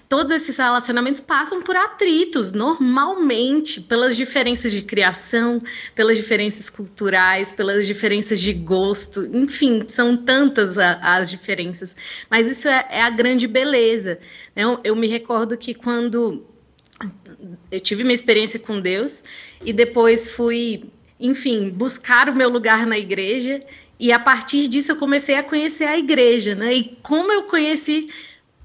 todos esses relacionamentos passam por atritos normalmente, pelas diferenças de criação, pelas diferenças culturais, pelas diferenças de gosto, enfim, são tantas a, as diferenças. Mas isso é, é a grande beleza. Né? Eu, eu me recordo que quando eu tive minha experiência com Deus e depois fui, enfim, buscar o meu lugar na igreja e a partir disso eu comecei a conhecer a igreja, né? E como eu conheci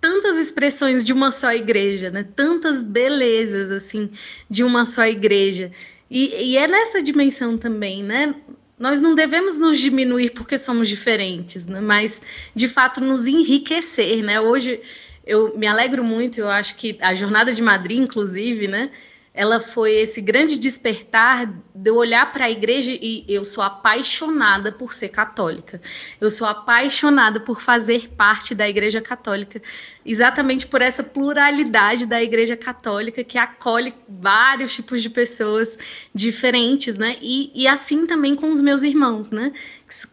tantas expressões de uma só igreja, né? Tantas belezas assim de uma só igreja. E, e é nessa dimensão também, né? Nós não devemos nos diminuir porque somos diferentes, né? mas de fato nos enriquecer, né? Hoje eu me alegro muito, eu acho que a jornada de Madrid, inclusive, né? Ela foi esse grande despertar de eu olhar para a igreja e eu sou apaixonada por ser católica. Eu sou apaixonada por fazer parte da igreja católica, exatamente por essa pluralidade da igreja católica que acolhe vários tipos de pessoas diferentes, né? E, e assim também com os meus irmãos, né?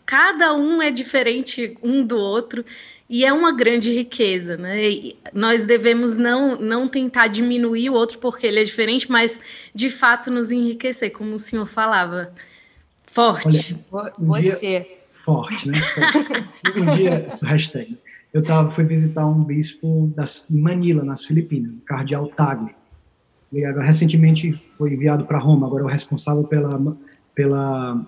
Cada um é diferente um do outro e é uma grande riqueza, né? E nós devemos não, não tentar diminuir o outro porque ele é diferente, mas de fato nos enriquecer, como o senhor falava. Forte. Olha, um Você. Forte, né? um dia, hashtag, eu tava, fui visitar um bispo das, em Manila, nas Filipinas, o cardeal Tagle. E agora, recentemente foi enviado para Roma, agora é o responsável pela, pela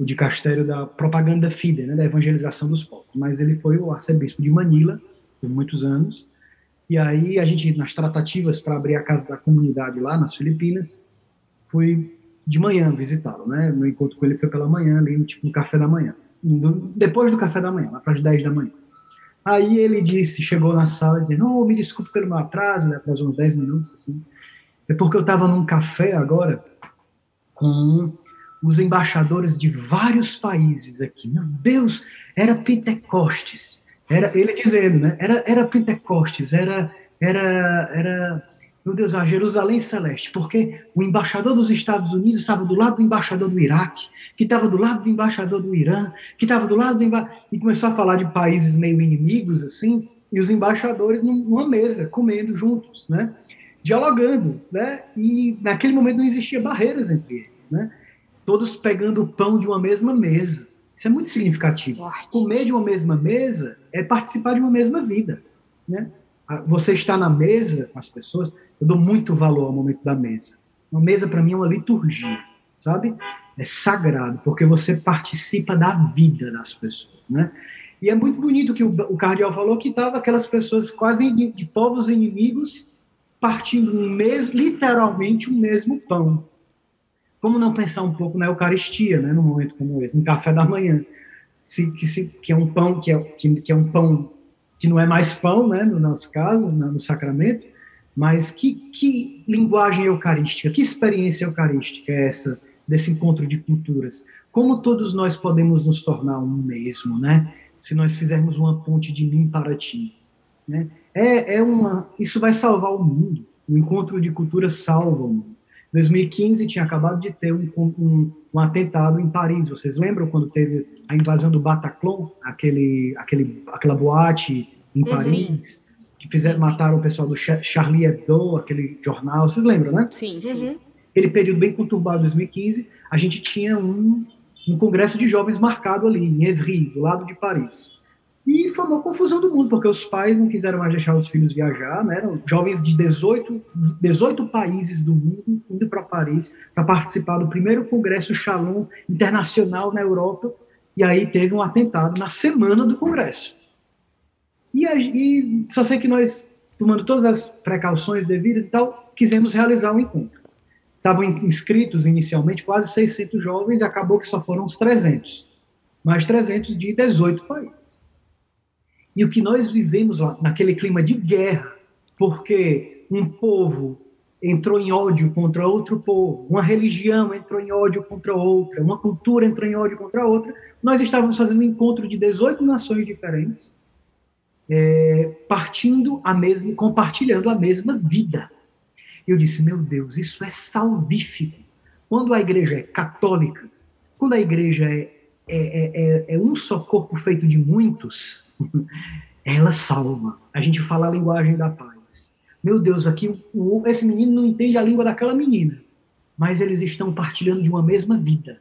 o dicastério da propaganda FIDE, né, da evangelização dos povos. Mas ele foi o arcebispo de Manila por muitos anos. E aí a gente, nas tratativas para abrir a casa da comunidade lá nas Filipinas, fui de manhã visitá-lo, né? Meu encontro com ele foi pela manhã, ali tipo no café da manhã. Depois do café da manhã, lá para as 10 da manhã. Aí ele disse, chegou na sala dizendo, oh, me desculpe pelo meu atraso, né? atrasou uns 10 minutos, assim. É porque eu estava num café agora com os embaixadores de vários países aqui. Meu Deus, era Pentecostes. Era ele dizendo, né? Era, era Pentecostes, era, era, era, meu Deus, a Jerusalém Celeste, porque o embaixador dos Estados Unidos estava do lado do embaixador do Iraque, que estava do lado do embaixador do Irã, que estava do lado do emba... e começou a falar de países meio inimigos assim, e os embaixadores numa mesa comendo juntos, né? Dialogando, né? E naquele momento não existia barreiras entre eles, né? Todos pegando o pão de uma mesma mesa. Isso é muito significativo. Comer de uma mesma mesa é participar de uma mesma vida. Né? Você está na mesa com as pessoas, eu dou muito valor ao momento da mesa. Uma mesa, para mim, é uma liturgia, sabe? É sagrado, porque você participa da vida das pessoas, né? E é muito bonito que o, o cardeal falou que estava aquelas pessoas quase de, de povos inimigos partindo um mesmo, literalmente o um mesmo pão. Como não pensar um pouco na Eucaristia, né, num momento como esse, no café da manhã, se, que, se, que é um pão que é, que, que é um pão que não é mais pão, né, no nosso caso, no sacramento, mas que, que linguagem eucarística, que experiência eucarística é essa desse encontro de culturas? Como todos nós podemos nos tornar um mesmo, né? Se nós fizermos uma ponte de mim para ti, né? É, é uma, isso vai salvar o mundo. O encontro de culturas salva o mundo. 2015 tinha acabado de ter um, um, um, atentado em Paris. Vocês lembram quando teve a invasão do Bataclan, aquele, aquele, aquela boate em Paris, sim. que fizeram, sim, mataram o pessoal do Charlie Hebdo, aquele jornal. Vocês lembram, né? Sim, sim. Uhum. Aquele período bem conturbado, 2015, a gente tinha um, um congresso de jovens marcado ali, em Evry, do lado de Paris. E foi uma confusão do mundo, porque os pais não quiseram mais deixar os filhos viajar, né? Eram jovens de 18, 18 países do mundo indo para Paris para participar do primeiro congresso Shalom internacional na Europa. E aí teve um atentado na semana do congresso. E, e só sei que nós, tomando todas as precauções devidas e tal, quisemos realizar o um encontro. Estavam inscritos inicialmente quase 600 jovens acabou que só foram uns 300. Mais 300 de 18 países. E o que nós vivemos lá, naquele clima de guerra, porque um povo entrou em ódio contra outro povo, uma religião entrou em ódio contra outra, uma cultura entrou em ódio contra outra. Nós estávamos fazendo um encontro de 18 nações diferentes, é, partindo a mesma, compartilhando a mesma vida. Eu disse, meu Deus, isso é salvífico. Quando a igreja é católica, quando a igreja é, é, é, é um só corpo feito de muitos, ela salva. A gente fala a linguagem da paz meu Deus, aqui o, esse menino não entende a língua daquela menina, mas eles estão partilhando de uma mesma vida.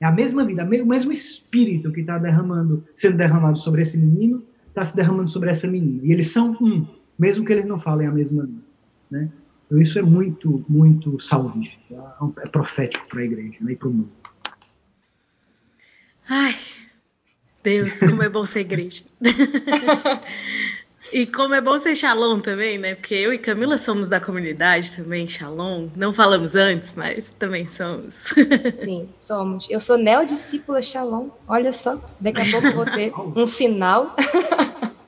É a mesma vida, o mesmo espírito que está derramando, sendo derramado sobre esse menino, está se derramando sobre essa menina. E eles são um, mesmo que eles não falem a mesma língua. Né? Então isso é muito, muito salvífico, é, é profético para a igreja né, e para o mundo. Ai, Deus, como é bom ser igreja. E como é bom ser Shalom também, né? Porque eu e Camila somos da comunidade também, Shalom. Não falamos antes, mas também somos. Sim, somos. Eu sou neodiscípula Shalom. Olha só, daqui a pouco vou ter um sinal.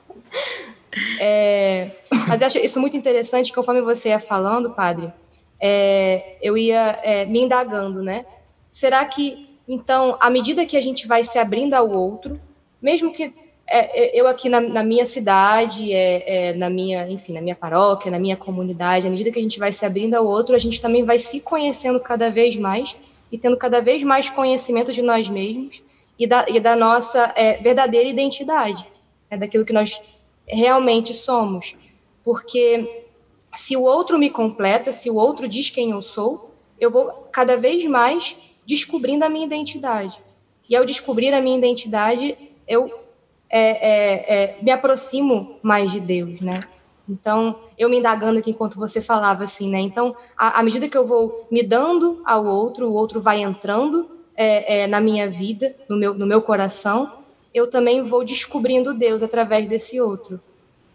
é, mas eu acho isso muito interessante, conforme você ia falando, padre, é, eu ia é, me indagando, né? Será que, então, à medida que a gente vai se abrindo ao outro, mesmo que é, é, eu aqui na, na minha cidade, é, é, na minha, enfim, na minha paróquia, na minha comunidade, à medida que a gente vai se abrindo ao outro, a gente também vai se conhecendo cada vez mais e tendo cada vez mais conhecimento de nós mesmos e da, e da nossa é, verdadeira identidade, é daquilo que nós realmente somos. Porque se o outro me completa, se o outro diz quem eu sou, eu vou cada vez mais descobrindo a minha identidade. E ao descobrir a minha identidade, eu é, é, é, me aproximo mais de Deus, né? Então, eu me indagando aqui enquanto você falava assim, né? Então, à, medida que eu vou me dando ao outro, o outro vai entrando é, é, na minha vida, no meu, no meu coração, eu também vou descobrindo Deus através desse outro,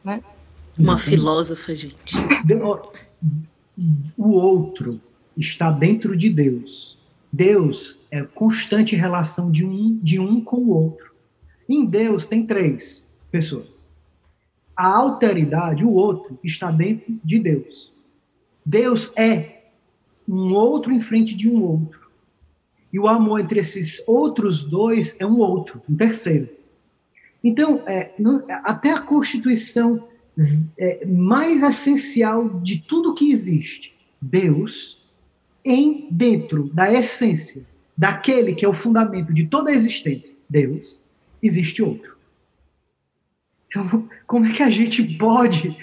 né? Uma filósofa, gente. O outro está dentro de Deus. Deus é constante relação de um, de um com o outro. Em Deus tem três pessoas. A alteridade, o outro, está dentro de Deus. Deus é um outro em frente de um outro. E o amor entre esses outros dois é um outro, um terceiro. Então, é, não, até a constituição é, mais essencial de tudo que existe, Deus, em dentro da essência daquele que é o fundamento de toda a existência, Deus, existe outro. Então, como é que a gente pode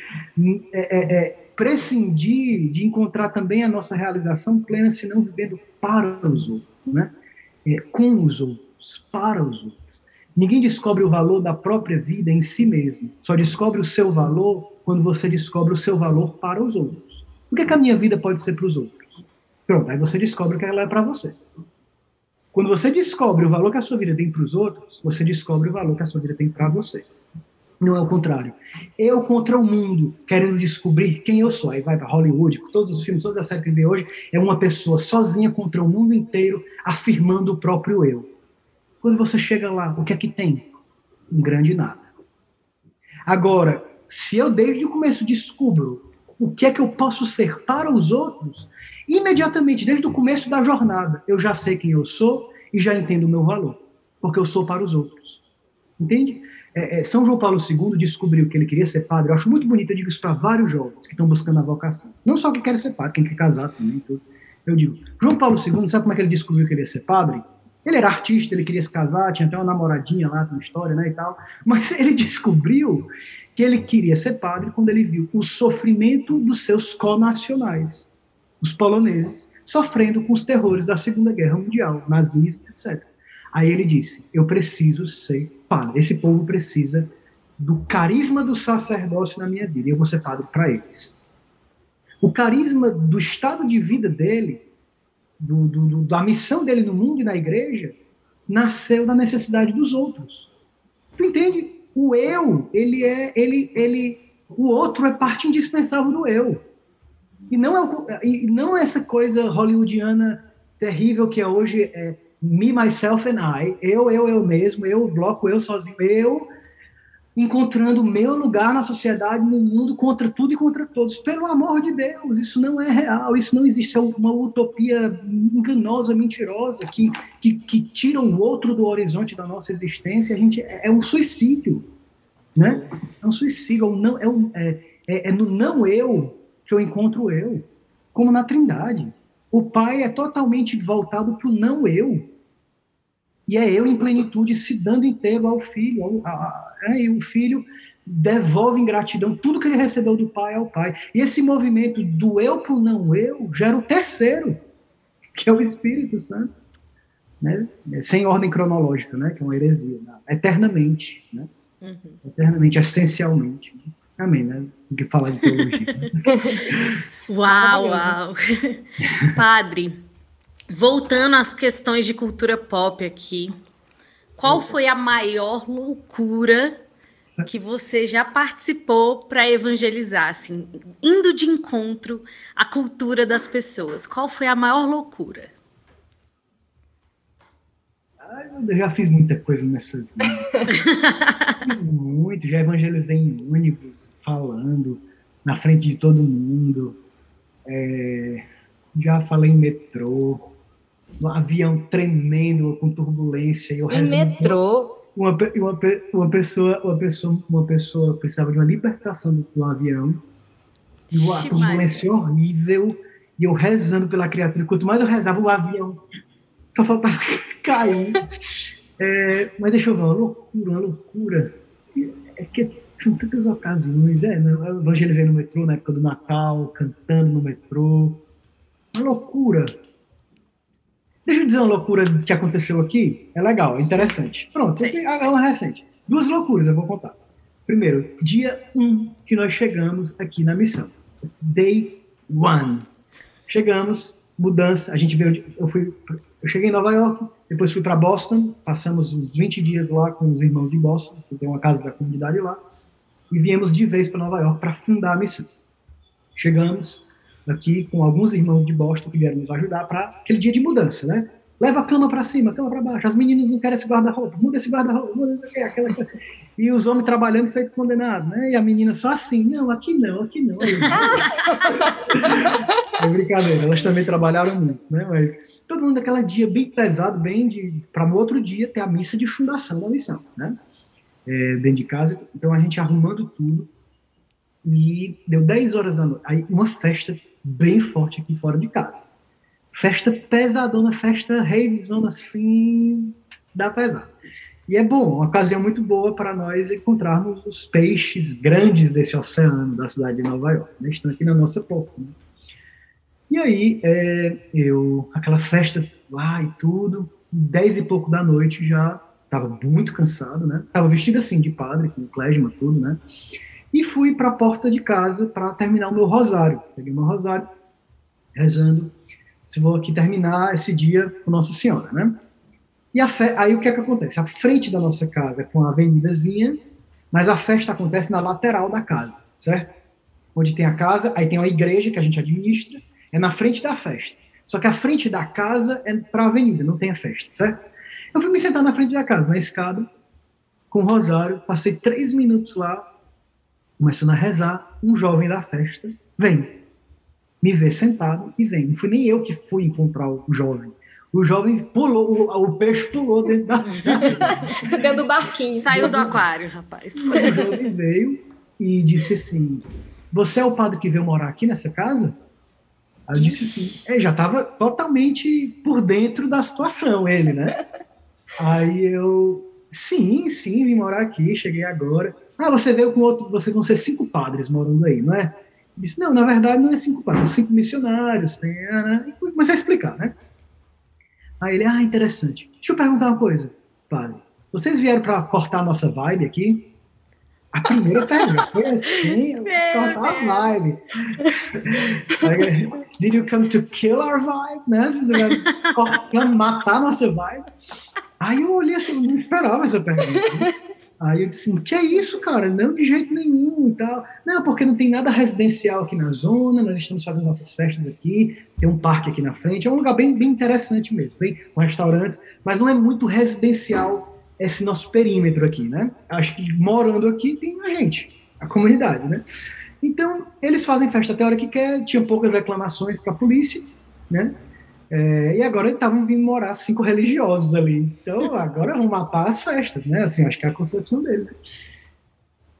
é, é, é, prescindir de encontrar também a nossa realização plena se não vivendo para os outros, né? É, com os outros, para os outros? Ninguém descobre o valor da própria vida em si mesmo. Só descobre o seu valor quando você descobre o seu valor para os outros. O que, é que a minha vida pode ser para os outros? Pronto, aí você descobre que ela é para você. Quando você descobre o valor que a sua vida tem para os outros, você descobre o valor que a sua vida tem para você. Não é o contrário. Eu contra o mundo, querendo descobrir quem eu sou. Aí vai para Hollywood, todos os filmes, todas as séries que vê hoje, é uma pessoa sozinha contra o mundo inteiro, afirmando o próprio eu. Quando você chega lá, o que é que tem? Um grande nada. Agora, se eu desde o começo descubro o que é que eu posso ser para os outros, Imediatamente, desde o começo da jornada, eu já sei quem eu sou e já entendo o meu valor, porque eu sou para os outros. Entende? É, é, São João Paulo II descobriu que ele queria ser padre. Eu acho muito bonito, eu digo isso para vários jovens que estão buscando a vocação. Não só que querem ser padre, quem quer casar também. Tudo. Eu digo, João Paulo II, sabe como é que ele descobriu que ele ia ser padre? Ele era artista, ele queria se casar, tinha até uma namoradinha lá com história, né, e tal. Mas ele descobriu que ele queria ser padre quando ele viu o sofrimento dos seus conacionais os poloneses, sofrendo com os terrores da Segunda Guerra Mundial, nazismo, etc. Aí ele disse: Eu preciso ser padre. Esse povo precisa do carisma do sacerdócio na minha vida, e eu vou ser padre para eles. O carisma do estado de vida dele, do, do, da missão dele no mundo e na igreja, nasceu da necessidade dos outros. Tu entende? O eu, ele é, ele, ele, o outro é parte indispensável do eu. E não é, e não é essa coisa hollywoodiana terrível que é hoje é me, myself and I, eu, eu, eu mesmo, eu, bloco eu sozinho, eu. encontrando o meu lugar na sociedade, no mundo, contra tudo e contra todos. Pelo amor de Deus, isso não é real, isso não existe. É uma utopia enganosa, mentirosa, que, que, que tira o outro do horizonte da nossa existência. A gente, é, é um suicídio. Né? É um suicídio. Não, é, um, é, é, é no não eu que eu encontro o eu, como na Trindade. O Pai é totalmente voltado para o não eu. E é eu em plenitude se dando inteiro ao filho. Ao, a, a, é, e o filho devolve em gratidão tudo que ele recebeu do pai ao pai. E esse movimento do eu para o não eu gera o terceiro, que é o Espírito Santo. Né? Sem ordem cronológica, né? que é uma heresia. Né? Eternamente. Né? Uhum. Eternamente, essencialmente. Amém, né? Tem que falar de teologia. uau, uau! Padre, voltando às questões de cultura pop aqui, qual foi a maior loucura que você já participou para evangelizar, assim, indo de encontro à cultura das pessoas? Qual foi a maior loucura? eu já fiz muita coisa nessa vida. fiz muito, já evangelizei em ônibus, falando na frente de todo mundo. É, já falei em metrô, um avião tremendo com turbulência. Eu em metrô? Uma, uma, uma, pessoa, uma, pessoa, uma pessoa precisava de uma libertação do, do avião. E a turbulência horrível. E eu rezando pela criatura. Quanto mais eu rezava, o avião só faltava cair. É, mas deixa eu ver, uma loucura, uma loucura. É que são tantas ocasiões, é, eu evangelizei no metrô na época do Natal, cantando no metrô. Uma loucura. Deixa eu dizer uma loucura que aconteceu aqui. É legal, é interessante. Pronto, é uma recente. Duas loucuras eu vou contar. Primeiro, dia 1 um que nós chegamos aqui na missão. Day one. Chegamos, mudança. A gente veio. Eu fui eu cheguei em Nova York, depois fui para Boston, passamos uns 20 dias lá com os irmãos de Boston, que tem uma casa da comunidade lá, e viemos de vez para Nova York para fundar a missão. Chegamos aqui com alguns irmãos de Boston que vieram nos ajudar para aquele dia de mudança, né? Leva a cama para cima, a cama para baixo. As meninas não querem esse guarda-roupa, muda esse guarda-roupa, muda esse, aquela. E os homens trabalhando feitos condenados, né? E a menina só assim, não, aqui não, aqui não. é brincadeira, elas também trabalharam muito, né? Mas todo mundo aquele dia bem pesado, bem de para no outro dia ter a missa de fundação da missão, né? É, dentro de casa, então a gente arrumando tudo e deu 10 horas da noite, aí uma festa bem forte aqui fora de casa. Festa pesadona, festa ravezona assim, dá pesado. E é bom, uma ocasião muito boa para nós encontrarmos os peixes grandes desse oceano da cidade de Nova York, né? estão aqui na nossa porta. Né? E aí, é, eu, aquela festa lá e tudo, dez e pouco da noite já estava muito cansado, né? Tava vestido assim de padre, com clésima, tudo, né? E fui para a porta de casa para terminar o meu rosário. Peguei meu rosário, rezando. Se vou aqui terminar esse dia com Nossa Senhora, né? E a fe... aí o que é que acontece? A frente da nossa casa é com a avenidazinha, mas a festa acontece na lateral da casa, certo? Onde tem a casa, aí tem uma igreja que a gente administra, é na frente da festa. Só que a frente da casa é para a avenida, não tem a festa, certo? Eu fui me sentar na frente da casa, na escada, com o rosário, passei três minutos lá, começando a rezar. Um jovem da festa vem, me vê sentado e vem. Não fui nem eu que fui encontrar o jovem. O jovem pulou, o, o peixe pulou dentro da. dentro do barquinho. Saiu do aquário, rapaz. O jovem veio e disse assim: Você é o padre que veio morar aqui nessa casa? Aí eu disse assim, é, já estava totalmente por dentro da situação, ele, né? Aí eu, sim, sim, vim morar aqui, cheguei agora. Ah, você veio com outro, você vão ser cinco padres morando aí, não é? Eu disse, não, na verdade não é cinco padres, são cinco missionários, tem, né? E comecei a explicar, né? Aí ele, ah, interessante. Deixa eu perguntar uma coisa, padre. Vocês vieram para cortar a nossa vibe aqui? A primeira pergunta foi assim, cortar a vibe. Did you come to kill our vibe? Né? Você matar nossa vibe? Aí eu olhei assim, não esperava essa pergunta. Né? Aí eu disse assim, que é isso, cara? Não, de jeito nenhum e tal. Não, porque não tem nada residencial aqui na zona, nós estamos fazendo nossas festas aqui, tem um parque aqui na frente, é um lugar bem, bem interessante mesmo, bem, com restaurantes, mas não é muito residencial esse nosso perímetro aqui, né? Acho que morando aqui tem a gente, a comunidade, né? Então, eles fazem festa até a hora que quer, tinha poucas reclamações para a polícia, né? É, e agora estavam vindo morar cinco religiosos ali. Então, agora vão matar as festas, né? Assim, acho que é a concepção deles.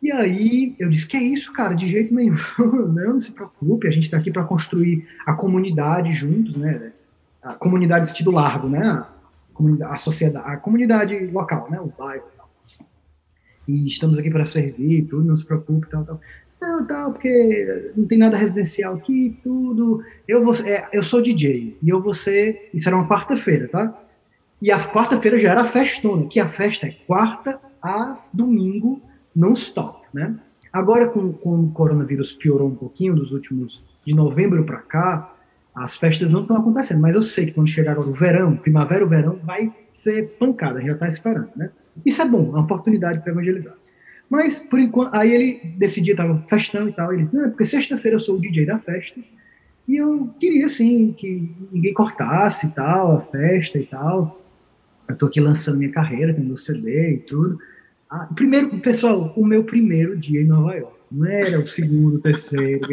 E aí eu disse: Que é isso, cara? De jeito nenhum. Não, não se preocupe, a gente está aqui para construir a comunidade juntos, né? A comunidade sentido largo, né? A, comunidade, a sociedade, a comunidade local, né? O bairro e. E estamos aqui para servir, tudo, não se preocupe, tal, tal. Não, tal, porque não tem nada residencial aqui, tudo. Eu, vou, é, eu sou DJ e eu vou ser. Isso era uma quarta-feira, tá? E a quarta-feira já era a festona, que a festa é quarta a domingo, non-stop, né? Agora, com, com o coronavírus piorou um pouquinho dos últimos. de novembro para cá, as festas não estão acontecendo, mas eu sei que quando chegar agora o verão, primavera o verão, vai ser pancada, já está esperando, né? Isso é bom, é uma oportunidade para evangelizar. Mas, por enquanto, aí ele decidia, estava festando e tal, ele disse, não, é porque sexta-feira eu sou o DJ da festa, e eu queria, assim, que ninguém cortasse e tal, a festa e tal. Eu tô aqui lançando minha carreira, com meu CD e tudo. Ah, primeiro, pessoal, o meu primeiro dia em Nova York. Não era o segundo, o terceiro.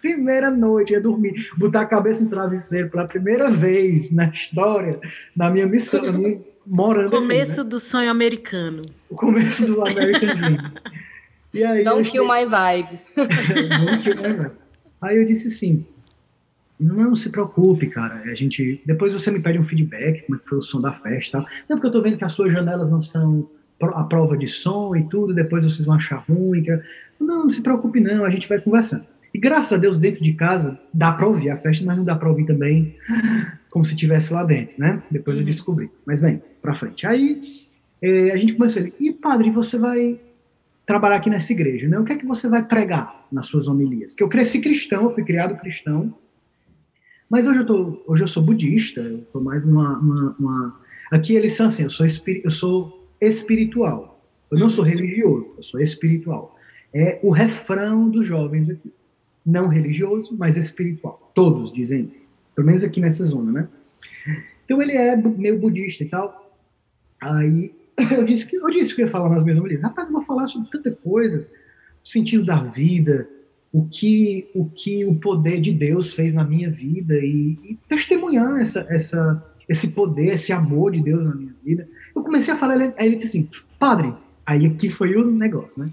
Primeira noite, ia dormir, botar a cabeça no travesseiro pela primeira vez na história, na minha missão, na minha morando Começo aqui, né? do sonho americano. O começo do American Dream. E aí Don't kill my vibe. Don't kill my vibe. Aí eu disse assim, não se preocupe, cara. A gente, depois você me pede um feedback, como é que foi o som da festa. Não, porque eu tô vendo que as suas janelas não são a prova de som e tudo, depois vocês vão achar ruim. Que... Não, não se preocupe não, a gente vai conversando. E graças a Deus, dentro de casa, dá para ouvir a festa, mas não dá para ouvir também como se estivesse lá dentro, né? Depois eu uhum. descobri. Mas bem, para frente. Aí eh, a gente começou ali, e padre, você vai trabalhar aqui nessa igreja, né? O que é que você vai pregar nas suas homilias? Porque eu cresci cristão, eu fui criado cristão, mas hoje eu, tô, hoje eu sou budista, eu tô mais uma, uma, uma... Aqui eles são assim, eu sou, eu sou espiritual, eu não sou religioso, eu sou espiritual. É o refrão dos jovens aqui. Não religioso, mas espiritual. Todos dizem isso. Pelo menos aqui nessa zona, né? Então ele é meio budista e tal. Aí eu disse que eu disse que ia falar nas minhas mulheres. Rapaz, eu vou falar sobre tanta coisa, o sentido da vida, o que o que o poder de Deus fez na minha vida e, e testemunhar essa, essa esse poder, esse amor de Deus na minha vida. Eu comecei a falar, aí ele disse assim, padre, aí aqui foi o negócio, né?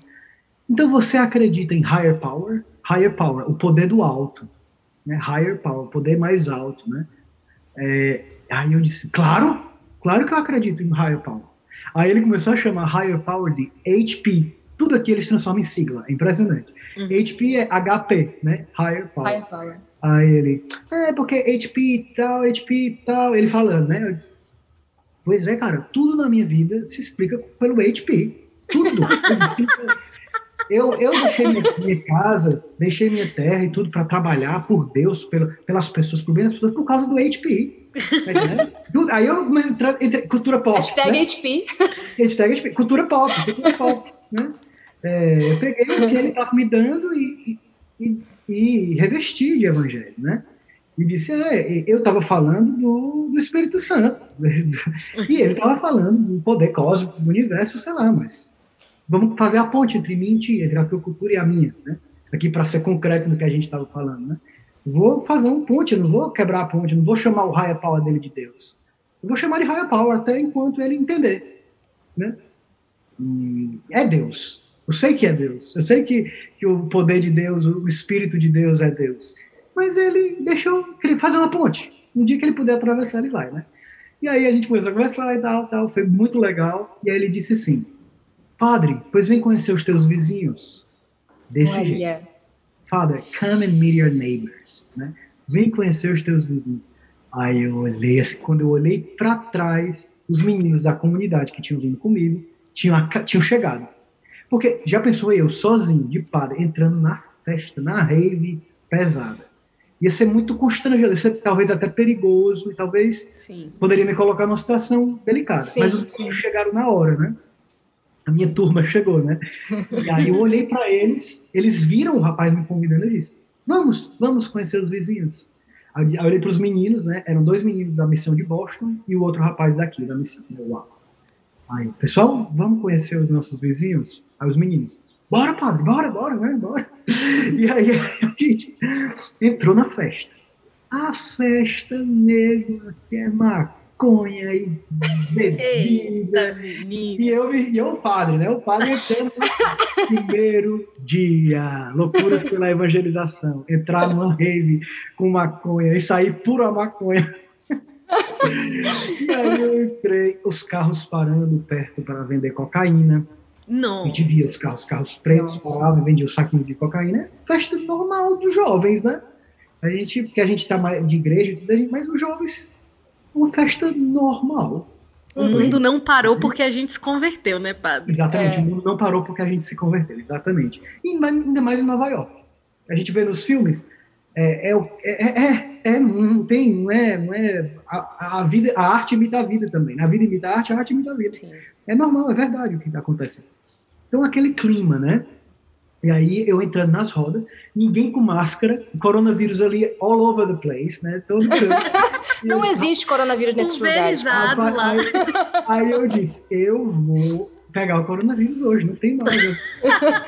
Então você acredita em higher power? Higher power, o poder do alto né? Higher power, poder mais alto, né? É, aí eu disse, claro, claro que eu acredito em higher power. Aí ele começou a chamar higher power de HP. Tudo aqui eles transformam em sigla, é impressionante. Uhum. HP é HP, né? Higher power. Higher power. Aí ele, é porque HP e tal, HP e tal, ele falando, né? Eu disse, pois é, cara, tudo na minha vida se explica pelo HP. Tudo. Eu, eu deixei minha, minha, casa, deixei minha terra e tudo para trabalhar por Deus, pelo, pelas pessoas, por bem das pessoas, por causa do HP. Né? Aí eu cultura pop. Hashtag né? HP. Hashtag HP. Cultura pop, cultura pop. Né? É, eu peguei o que ele estava me dando e, e, e, revesti de evangelho, né? E disse, é, eu estava falando do, do Espírito Santo. e ele estava falando do poder cósmico do universo, sei lá, mas vamos fazer a ponte entre mim e entre a tua cultura e a minha, né? Aqui para ser concreto no que a gente estava falando, né? Vou fazer um ponte, não vou quebrar a ponte, não vou chamar o higher power dele de Deus. Eu vou chamar de higher power até enquanto ele entender, né? E é Deus. Eu sei que é Deus. Eu sei que, que o poder de Deus, o Espírito de Deus é Deus. Mas ele deixou fazer uma ponte. Um dia que ele puder atravessar, ele vai, né? E aí a gente começou a conversar e tal, tal. Foi muito legal. E aí ele disse assim: Padre, pois vem conhecer os teus vizinhos. Desse Olha. jeito. Father, come and meet your neighbors. Né? Vem conhecer os teus vizinhos. Aí eu olhei, assim, quando eu olhei para trás, os meninos da comunidade que tinham vindo comigo tinham, tinham chegado. Porque já pensou eu, sozinho, de padre, entrando na festa, na rave pesada. Ia ser muito constrangedor, ia ser talvez até perigoso, e talvez sim. poderia me colocar numa situação delicada. Sim, Mas os meninos chegaram na hora, né? A minha turma chegou, né? E aí eu olhei para eles, eles viram o rapaz me convidando e disse: Vamos, vamos conhecer os vizinhos. Aí eu olhei para os meninos, né? Eram dois meninos da missão de Boston e o outro rapaz daqui, da missão. Uau. Aí, pessoal, vamos conhecer os nossos vizinhos? Aí os meninos, bora, padre, bora, bora, né, bora. E aí a gente entrou na festa. A festa, nego, assim, é maconha e bebida. e eu e eu, o padre, né? O padre entrando primeiro dia. Loucura pela evangelização. Entrar numa rave com maconha e sair pura maconha. e aí eu entrei, os carros parando perto para vender cocaína. Não. A gente via os carros, carros pretos paravam, vendiam o saquinho de cocaína. Festa normal dos jovens, né? A gente, porque a gente tá de igreja, mas os jovens, uma festa normal. O mundo não parou porque a gente se converteu, né, padre? Exatamente, é. o mundo não parou porque a gente se converteu, exatamente. E ainda mais em Nova York. A gente vê nos filmes, é, é, é, é, é não tem, não é, não é a, a, vida, a arte imita a vida também. A vida imita a arte, a arte imita a vida. Sim. É normal, é verdade o que está acontecendo. Então, aquele clima, né? E aí eu entrando nas rodas, ninguém com máscara, coronavírus ali all over the place, né? Todo Não eu, existe coronavírus nesse lugar. lá. Aí, aí eu disse, eu vou pegar o coronavírus hoje, não tem mais. Eu,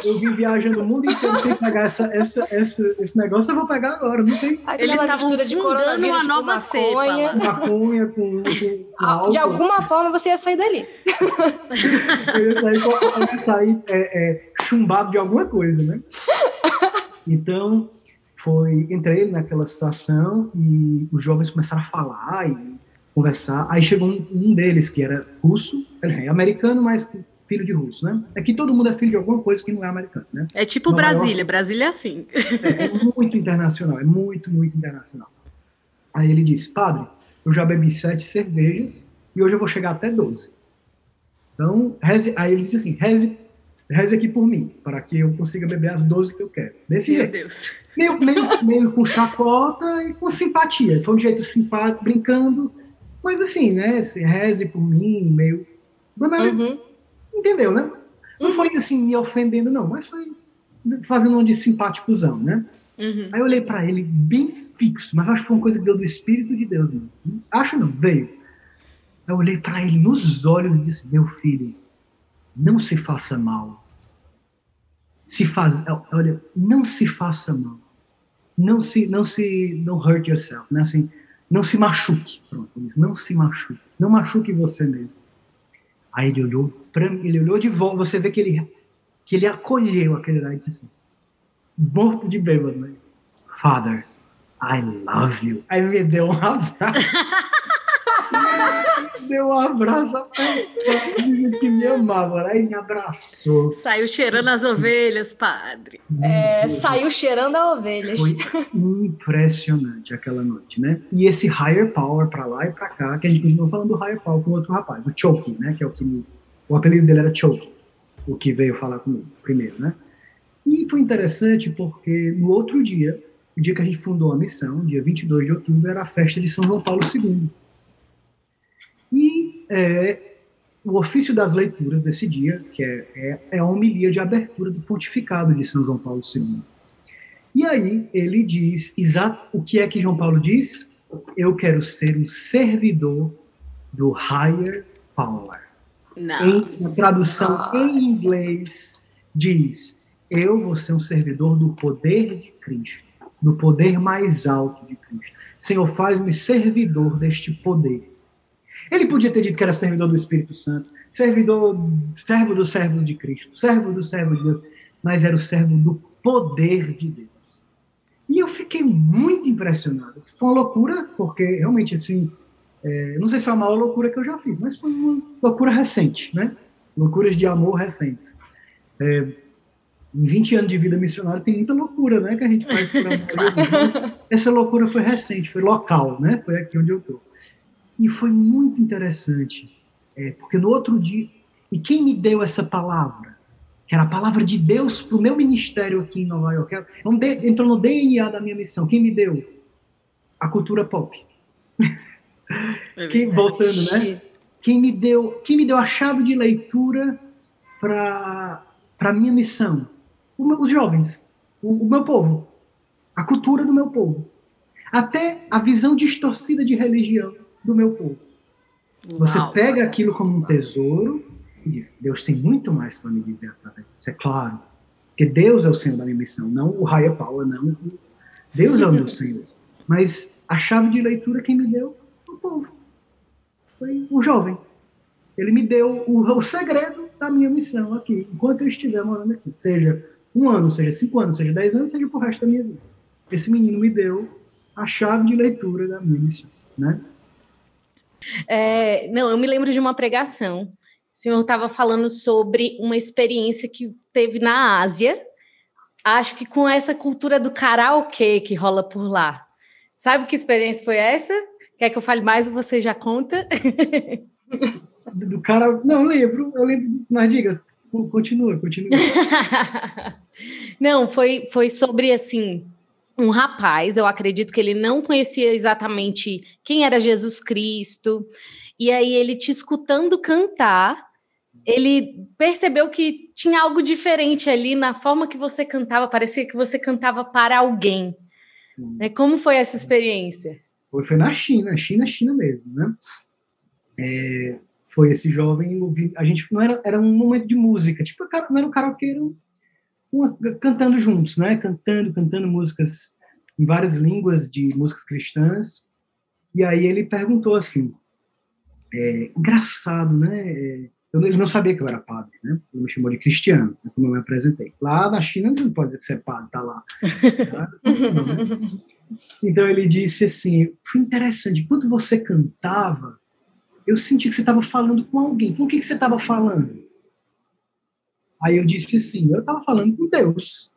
eu vim viajando o mundo inteiro sem pegar essa, essa, essa, esse negócio, eu vou pegar agora, não tem. Eles estavam de coronavírus uma nova cepa. Maconha com, com, com De alguma forma você ia sair dali. eu ia sair, eu ia sair é, é, chumbado de alguma coisa, né? Então, foi, entrei naquela situação e os jovens começaram a falar e conversar. Aí chegou um, um deles que era russo, assim, americano, mas filho de russo, né? É que todo mundo é filho de alguma coisa que não é americano, né? É tipo Nova Brasília, York, Brasília é assim. É, é, muito internacional, é muito, muito internacional. Aí ele disse, padre, eu já bebi sete cervejas e hoje eu vou chegar até doze. Então, reze, aí ele disse assim, reze, reze aqui por mim, para que eu consiga beber as doze que eu quero. Desse Meu jeito. Deus. Meio, meio, meio com chacota e com simpatia. Foi um jeito simpático, brincando, mas assim, né, reze por mim, meio... Uhum. Entendeu, né? Não uhum. foi assim me ofendendo, não, mas foi fazendo um de simpáticozão, né? Uhum. Aí eu olhei para ele bem fixo, mas acho que foi uma coisa que deu do Espírito de Deus. Né? Acho não, veio. Eu olhei para ele nos olhos e disse: Meu filho, não se faça mal. Se faz, olha, não se faça mal. Não se, não se, não hurt yourself, né? Assim, não se machuque. Pronto, não se machuque. Não machuque você mesmo. Aí ele olhou para mim, ele olhou de volta, você vê que ele, que ele acolheu aquele lá e disse assim, morto de bêbado, né? Father, I love you. Aí me deu um abraço. deu um abraço que me amava, aí me abraçou. Saiu cheirando as ovelhas, padre. É, saiu cheirando as ovelhas. Foi impressionante aquela noite, né? E esse higher power para lá e para cá, que a gente continuou falando do higher power com outro rapaz, o Choki, né? Que é o que me, o apelido dele era Choki, o que veio falar comigo primeiro, né? E foi interessante porque no outro dia, o dia que a gente fundou a missão, dia 22 de outubro, era a festa de São João Paulo II. E é, o ofício das leituras desse dia, que é, é, é, a homilia de abertura do pontificado de São João Paulo II. E aí ele diz, exato, o que é que João Paulo diz? Eu quero ser um servidor do higher power. Em, na tradução Nossa. em inglês diz, eu vou ser um servidor do poder de Cristo, do poder mais alto de Cristo. Senhor, faz-me servidor deste poder ele podia ter dito que era servidor do Espírito Santo, servidor, servo do servo de Cristo, servo do servo de Deus, mas era o servo do poder de Deus. E eu fiquei muito impressionado. Foi uma loucura, porque realmente, assim, é, não sei se foi a maior loucura que eu já fiz, mas foi uma loucura recente, né? Loucuras de amor recentes. É, em 20 anos de vida missionária tem muita loucura, né, que a gente faz por amor. Essa loucura foi recente, foi local, né? Foi aqui onde eu estou. E foi muito interessante, é, porque no outro dia. E quem me deu essa palavra? Que era a palavra de Deus para o meu ministério aqui em Nova York. Entrou no DNA da minha missão. Quem me deu? A cultura pop. É quem, voltando, né? Quem me deu, quem me deu a chave de leitura para a minha missão? os jovens, o, o meu povo, a cultura do meu povo. Até a visão distorcida de religião do meu povo. Você pega aquilo como um tesouro Ele disse, Deus tem muito mais para me dizer através disso, é claro. Porque Deus é o Senhor da minha missão, não o higher power, não. Deus é o meu Senhor. Mas a chave de leitura quem me deu foi o povo. Foi o jovem. Ele me deu o, o segredo da minha missão aqui, enquanto eu estiver morando aqui. Seja um ano, seja cinco anos, seja dez anos, seja pro resto da minha vida. Esse menino me deu a chave de leitura da minha missão, né? É, não, eu me lembro de uma pregação. O senhor estava falando sobre uma experiência que teve na Ásia. Acho que com essa cultura do karaokê que rola por lá. Sabe que experiência foi essa? Quer que eu fale mais ou você já conta? do cara. Não, eu lembro, eu lembro, mas diga, continua, continua. não, foi, foi sobre assim um rapaz, eu acredito que ele não conhecia exatamente quem era Jesus Cristo, e aí ele te escutando cantar, ele percebeu que tinha algo diferente ali na forma que você cantava, parecia que você cantava para alguém. Sim. Como foi essa experiência? Foi, foi na China, China, China mesmo, né? É, foi esse jovem, a gente não era, era um momento de música, tipo, não era um karaokê, era uma, cantando juntos, né? Cantando, cantando músicas em várias línguas de músicas cristãs. E aí ele perguntou assim, é, engraçado, né? É, eu, ele não sabia que eu era padre, né? Ele me chamou de cristiano, né, como eu me apresentei. Lá na China você não pode dizer que você é padre, tá lá. Então ele disse assim, foi interessante, quando você cantava, eu senti que você estava falando com alguém. Com o que, que você estava falando? Aí eu disse sim, eu estava falando com Deus.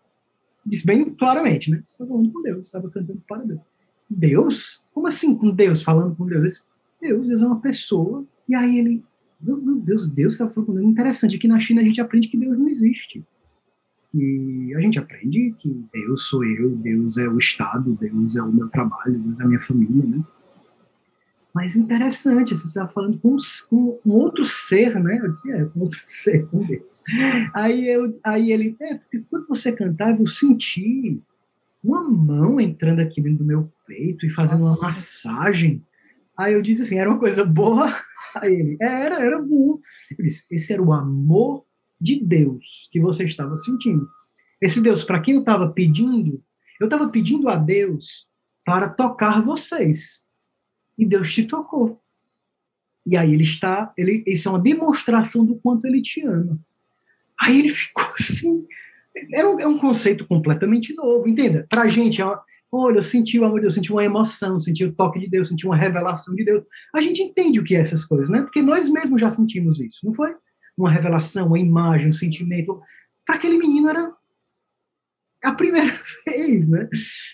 Disse bem claramente, né? Estava falando com Deus, estava cantando para Deus. Deus? Como assim com Deus, falando com Deus? Disse, Deus, Deus é uma pessoa. E aí ele, meu, meu Deus, Deus estava falando com Deus. Interessante, aqui na China a gente aprende que Deus não existe. E a gente aprende que Deus sou eu, Deus é o Estado, Deus é o meu trabalho, Deus é a minha família, né? Mas interessante, você estava falando com, com, um outro ser, né? Eu disse, é, com outro ser, com Deus. Aí, eu, aí ele, é, porque quando você cantava, eu senti uma mão entrando aqui dentro do meu peito e fazendo Nossa. uma massagem. Aí eu disse assim, era uma coisa boa? Aí ele, era, era bom. Eu disse, esse era o amor de Deus que você estava sentindo. Esse Deus, para quem eu estava pedindo, eu estava pedindo a Deus para tocar vocês e Deus te tocou. E aí ele está, ele, isso é uma demonstração do quanto ele te ama. Aí ele ficou assim, é um, é um conceito completamente novo, entenda? Para a gente, é olha, eu senti o amor de Deus, senti uma emoção, senti o toque de Deus, senti uma revelação de Deus. A gente entende o que é essas coisas, né? Porque nós mesmos já sentimos isso, não foi? Uma revelação, uma imagem, um sentimento. Para aquele menino era a primeira vez, né?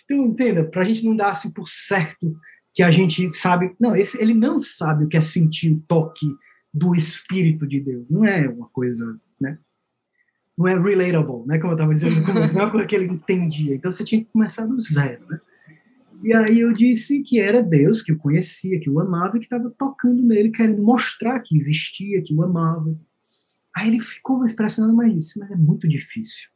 Então, entenda, para a gente não dar assim por certo que a gente sabe. Não, esse, ele não sabe o que é sentir o toque do Espírito de Deus. Não é uma coisa, né? Não é relatable, né? Como eu estava dizendo, não é uma coisa que ele entendia. Então você tinha que começar do zero, né? E aí eu disse que era Deus, que o conhecia, que o amava e que estava tocando nele, querendo mostrar que existia, que o amava. Aí ele ficou expressionando, mas disse, mas é muito difícil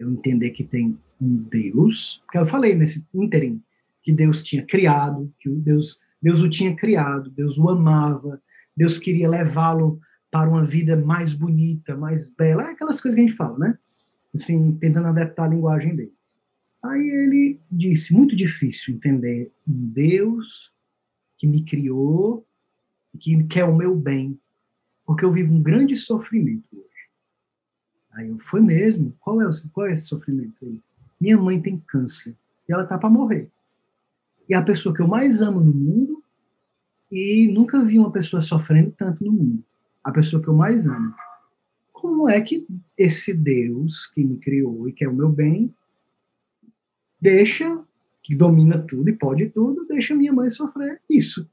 eu entender que tem um Deus, porque eu falei nesse ínterim, que Deus tinha criado, que Deus, Deus o tinha criado, Deus o amava, Deus queria levá-lo para uma vida mais bonita, mais bela, é aquelas coisas que a gente fala, né? Assim, tentando adaptar a linguagem dele. Aí ele disse: muito difícil entender um Deus que me criou, que quer o meu bem, porque eu vivo um grande sofrimento hoje. Aí eu, foi mesmo? Qual é, o, qual é esse sofrimento aí? Minha mãe tem câncer e ela tá para morrer é a pessoa que eu mais amo no mundo e nunca vi uma pessoa sofrendo tanto no mundo. A pessoa que eu mais amo. Como é que esse Deus que me criou e quer o meu bem deixa, que domina tudo e pode tudo, deixa minha mãe sofrer isso?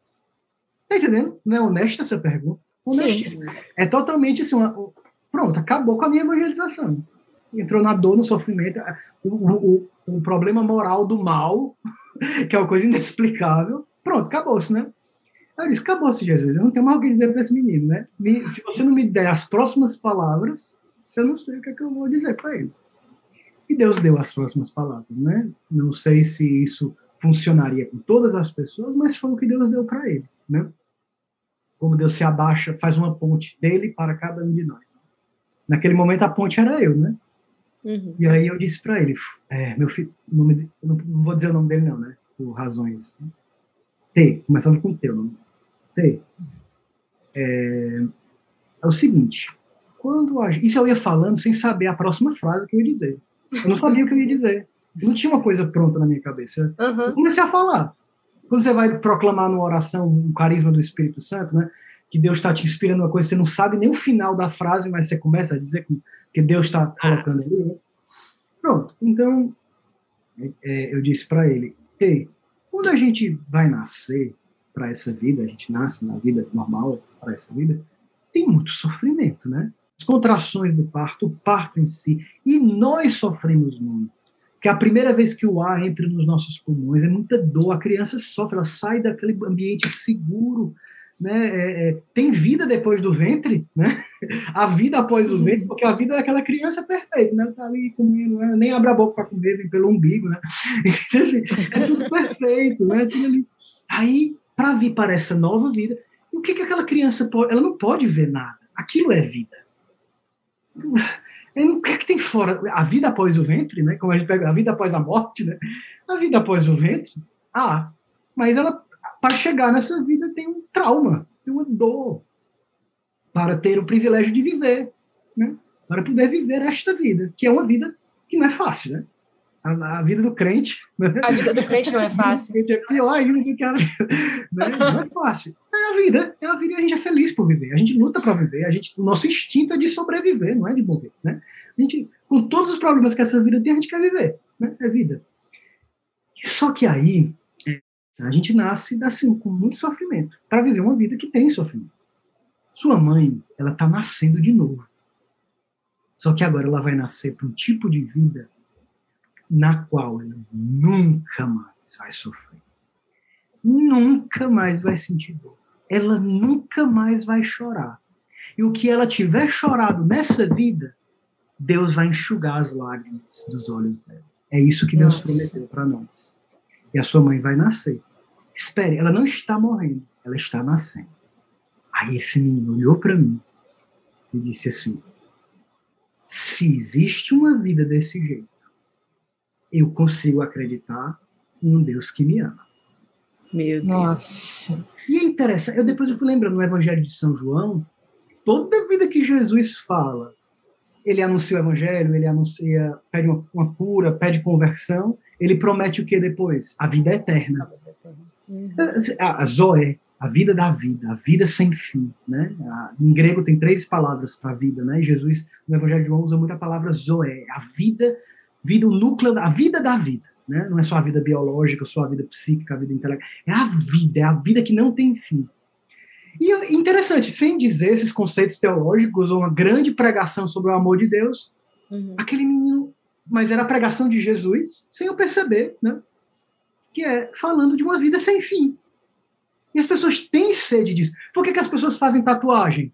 Tá entendendo? Não é honesta essa pergunta? Honesta. Sim. É totalmente assim, uma, pronto, acabou com a minha evangelização. Entrou na dor, no sofrimento, o, o, o problema moral do mal que é uma coisa inexplicável. Pronto, acabou-se, né? Eu disse, acabou-se, Jesus. Eu não tenho mais o que dizer para esse menino, né? Me, se você não me der as próximas palavras, eu não sei o que, é que eu vou dizer para ele. E Deus deu as próximas palavras, né? Não sei se isso funcionaria com todas as pessoas, mas foi o que Deus deu para ele, né? como Deus se abaixa, faz uma ponte dele para cada um de nós. Naquele momento a ponte era eu, né? Uhum. E aí eu disse para ele, é, meu filho, nome, não, não, vou dizer o nome dele não, né? Por razões. Né? T, começando com o teu nome. T. É, é o seguinte, quando a, isso eu ia falando sem saber a próxima frase que eu ia dizer. Eu não sabia o que eu ia dizer. Não tinha uma coisa pronta na minha cabeça. Uhum. Eu comecei a falar. Quando você vai proclamar numa oração o carisma do Espírito Santo, né? Que Deus está te inspirando uma coisa, você não sabe nem o final da frase, mas você começa a dizer que, que Deus está colocando ali. Né? Pronto. Então, é, eu disse para ele: Ei, quando a gente vai nascer para essa vida, a gente nasce na vida normal para essa vida, tem muito sofrimento, né? As contrações do parto, o parto em si, e nós sofremos muito que a primeira vez que o ar entra nos nossos pulmões é muita dor, a criança sofre, ela sai daquele ambiente seguro, né? É, é, tem vida depois do ventre, né? A vida após o ventre, porque a vida daquela criança é perfeita, né? Tá ali comendo, né? nem abre a boca para comer, vem pelo umbigo, né? Então, assim, é tudo perfeito, né? Aí, para vir para essa nova vida, o que que aquela criança pode? Ela não pode ver nada. Aquilo é vida o que, é que tem fora? A vida após o ventre, né? Como a gente pega a vida após a morte, né? A vida após o ventre, ah, mas ela, para chegar nessa vida, tem um trauma, tem uma dor, para ter o privilégio de viver, né? Para poder viver esta vida, que é uma vida que não é fácil, né? A, a vida do crente. Né? A vida do crente não é fácil. é pior ainda do que a né? Não é fácil. É a vida, é a vida e a gente é feliz por viver. A gente luta para viver, a gente, o nosso instinto é de sobreviver, não é de morrer, né? A gente, com todos os problemas que essa vida tem, a gente quer viver, né? É vida. Só que aí, a gente nasce assim, com muito sofrimento, para viver uma vida que tem sofrimento. Sua mãe, ela está nascendo de novo. Só que agora ela vai nascer para um tipo de vida na qual ela nunca mais vai sofrer. Nunca mais vai sentir dor. Ela nunca mais vai chorar. E o que ela tiver chorado nessa vida, Deus vai enxugar as lágrimas dos olhos dela. É isso que Deus Nossa. prometeu para nós. E a sua mãe vai nascer. Espere, ela não está morrendo, ela está nascendo. Aí esse menino olhou para mim e disse assim: se existe uma vida desse jeito, eu consigo acreditar em um Deus que me ama. Meu Deus. Nossa. E é interessante, eu depois eu fui lembrando no Evangelho de São João, toda vida que Jesus fala ele anuncia o evangelho, ele anuncia, pede uma, uma cura, pede conversão, ele promete o que depois? A vida eterna. Uhum. A, a Zoé, a vida da vida, a vida sem fim, né? A, em grego tem três palavras para vida, né? Jesus no Evangelho de João usa muito a palavra Zoé, a vida, vida o núcleo, a vida da vida, né? Não é só a vida biológica, só a vida psíquica, a vida intelectual, é a vida, é a vida que não tem fim. E interessante, sem dizer esses conceitos teológicos ou uma grande pregação sobre o amor de Deus, uhum. aquele menino, mas era a pregação de Jesus, sem eu perceber, né? Que é falando de uma vida sem fim. E as pessoas têm sede disso. Por que, que as pessoas fazem tatuagem?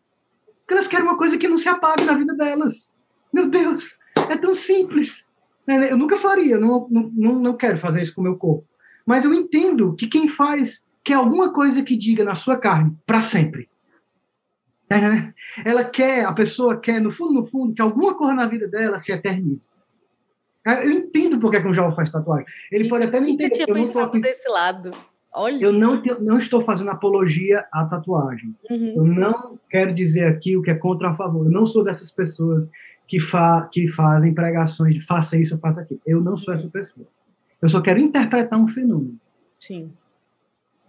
Porque elas querem uma coisa que não se apague na vida delas. Meu Deus, é tão simples. É, eu nunca faria, não, não, não quero fazer isso com o meu corpo. Mas eu entendo que quem faz quer alguma coisa que diga na sua carne para sempre. É, né? Ela quer, a pessoa quer, no fundo, no fundo, que alguma coisa na vida dela se eternize. É, eu entendo porque que um jovem faz tatuagem. Ele e pode até não entender. Eu pensado não desse lado. Olha. Eu não, te, não estou fazendo apologia à tatuagem. Uhum. Eu não quero dizer aqui o que é contra a favor. Eu não sou dessas pessoas que, fa, que fazem pregações de faça isso, faça aquilo. Eu não sou essa pessoa. Eu só quero interpretar um fenômeno. Sim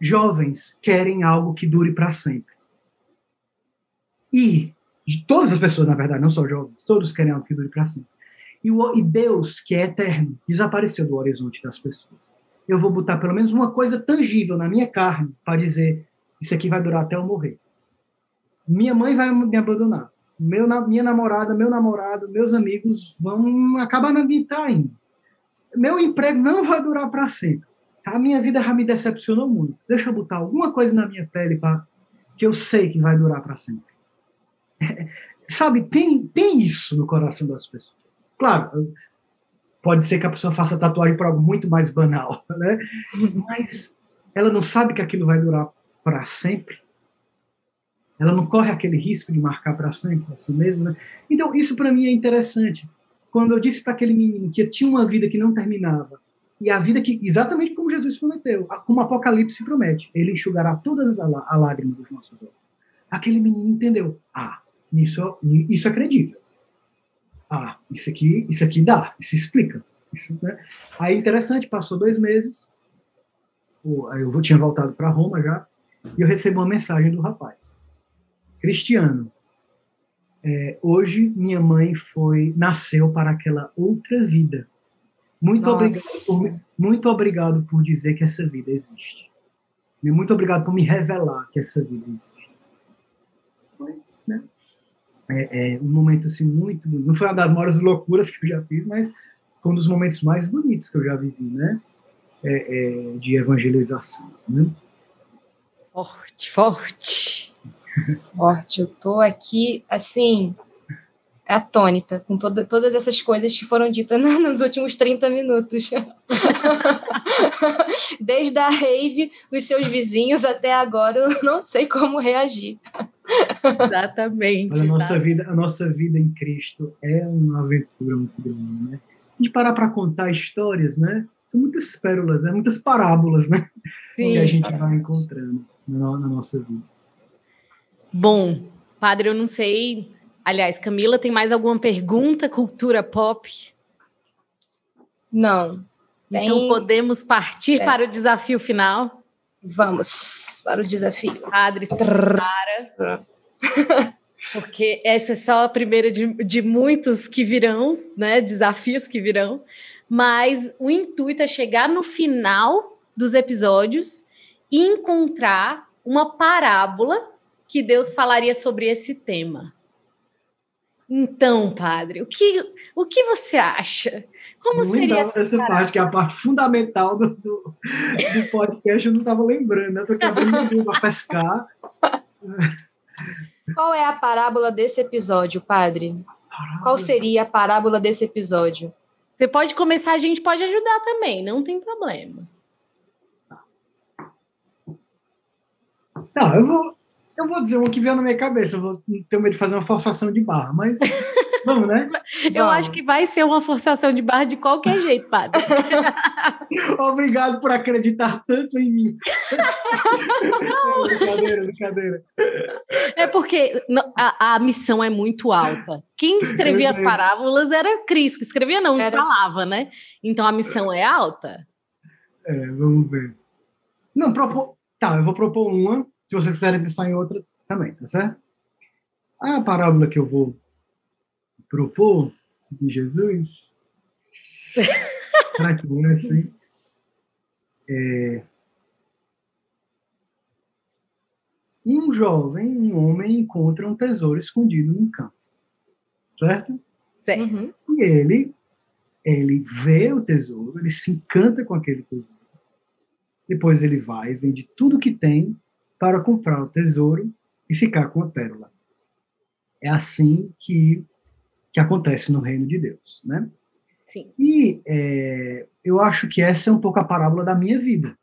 jovens querem algo que dure para sempre. E de todas as pessoas, na verdade, não só jovens, todos querem algo que dure para sempre. E, o, e Deus, que é eterno, desapareceu do horizonte das pessoas. Eu vou botar pelo menos uma coisa tangível na minha carne para dizer isso aqui vai durar até eu morrer. Minha mãe vai me abandonar. Meu, minha namorada, meu namorado, meus amigos vão acabar me traindo. Meu emprego não vai durar para sempre a minha vida já me decepcionou muito. Deixa eu botar alguma coisa na minha pele para que eu sei que vai durar para sempre. É, sabe, tem, tem isso no coração das pessoas. Claro, pode ser que a pessoa faça tatuagem por algo muito mais banal, né? Mas ela não sabe que aquilo vai durar para sempre. ela não corre aquele risco de marcar para sempre a si mesma. Né? Então, isso para mim é interessante. Quando eu disse para aquele menino que tinha uma vida que não terminava, e a vida que, exatamente como Jesus prometeu, como o Apocalipse promete, ele enxugará todas as lágrimas dos nossos olhos. Aquele menino entendeu. Ah, isso, isso é credível. Ah, isso aqui, isso aqui dá, isso explica. Isso, né? Aí, interessante, passou dois meses, eu tinha voltado para Roma já, e eu recebo uma mensagem do rapaz. Cristiano, é, hoje minha mãe foi nasceu para aquela outra vida. Muito obrigado, por, muito obrigado por dizer que essa vida existe. Muito obrigado por me revelar que essa vida existe. Né? É, é, um momento assim muito, não foi uma das maiores loucuras que eu já fiz, mas foi um dos momentos mais bonitos que eu já vivi, né? É, é, de evangelização. Né? Forte, forte. forte. Eu tô aqui, assim, atônita com toda, todas essas coisas que foram ditas nos últimos 30 minutos. Desde a rave dos seus vizinhos até agora, eu não sei como reagir. Exatamente. a, nossa vida, a nossa vida em Cristo é uma aventura muito grande, né? A gente parar para contar histórias, né? São muitas pérolas, né? muitas parábolas, né? Sim. Que a gente vai encontrando na, na nossa vida. Bom, padre, eu não sei. Aliás, Camila, tem mais alguma pergunta? Cultura pop? Não. Então podemos partir é. para o desafio final? Vamos para o desafio. Padre, se prepara. Porque essa é só a primeira de, de muitos que virão, né? Desafios que virão. Mas o intuito é chegar no final dos episódios e encontrar uma parábola que Deus falaria sobre esse tema. Então, padre, o que, o que você acha? Como não seria essa, essa parte, que é a parte fundamental do, do, do podcast, eu não estava lembrando, né? Estou quebrando para pescar. Qual é a parábola desse episódio, padre? Qual seria a parábola desse episódio? Você pode começar, a gente pode ajudar também, não tem problema. Não, eu vou, eu vou dizer um que veio na minha cabeça, eu vou ter medo de fazer uma forçação de barra, mas vamos, né? eu acho que vai ser uma forçação de barra de qualquer jeito, padre. Obrigado por acreditar tanto em mim. é, brincadeira, brincadeira. É porque a, a, missão é muito alta. Quem escrevia as parábolas era Cris, que escrevia não, era... falava, né? Então a missão é alta. É, vamos ver. Não, propor... tá, eu vou propor uma se vocês quiserem pensar em outra, também, tá certo? A parábola que eu vou propor de Jesus, para que assim, é, um jovem, um homem encontra um tesouro escondido num campo, certo? Certo. Uhum. E ele, ele vê o tesouro, ele se encanta com aquele tesouro. Depois ele vai, vende tudo que tem para comprar o tesouro e ficar com a pérola. É assim que, que acontece no reino de Deus, né? Sim. E é, eu acho que essa é um pouco a parábola da minha vida.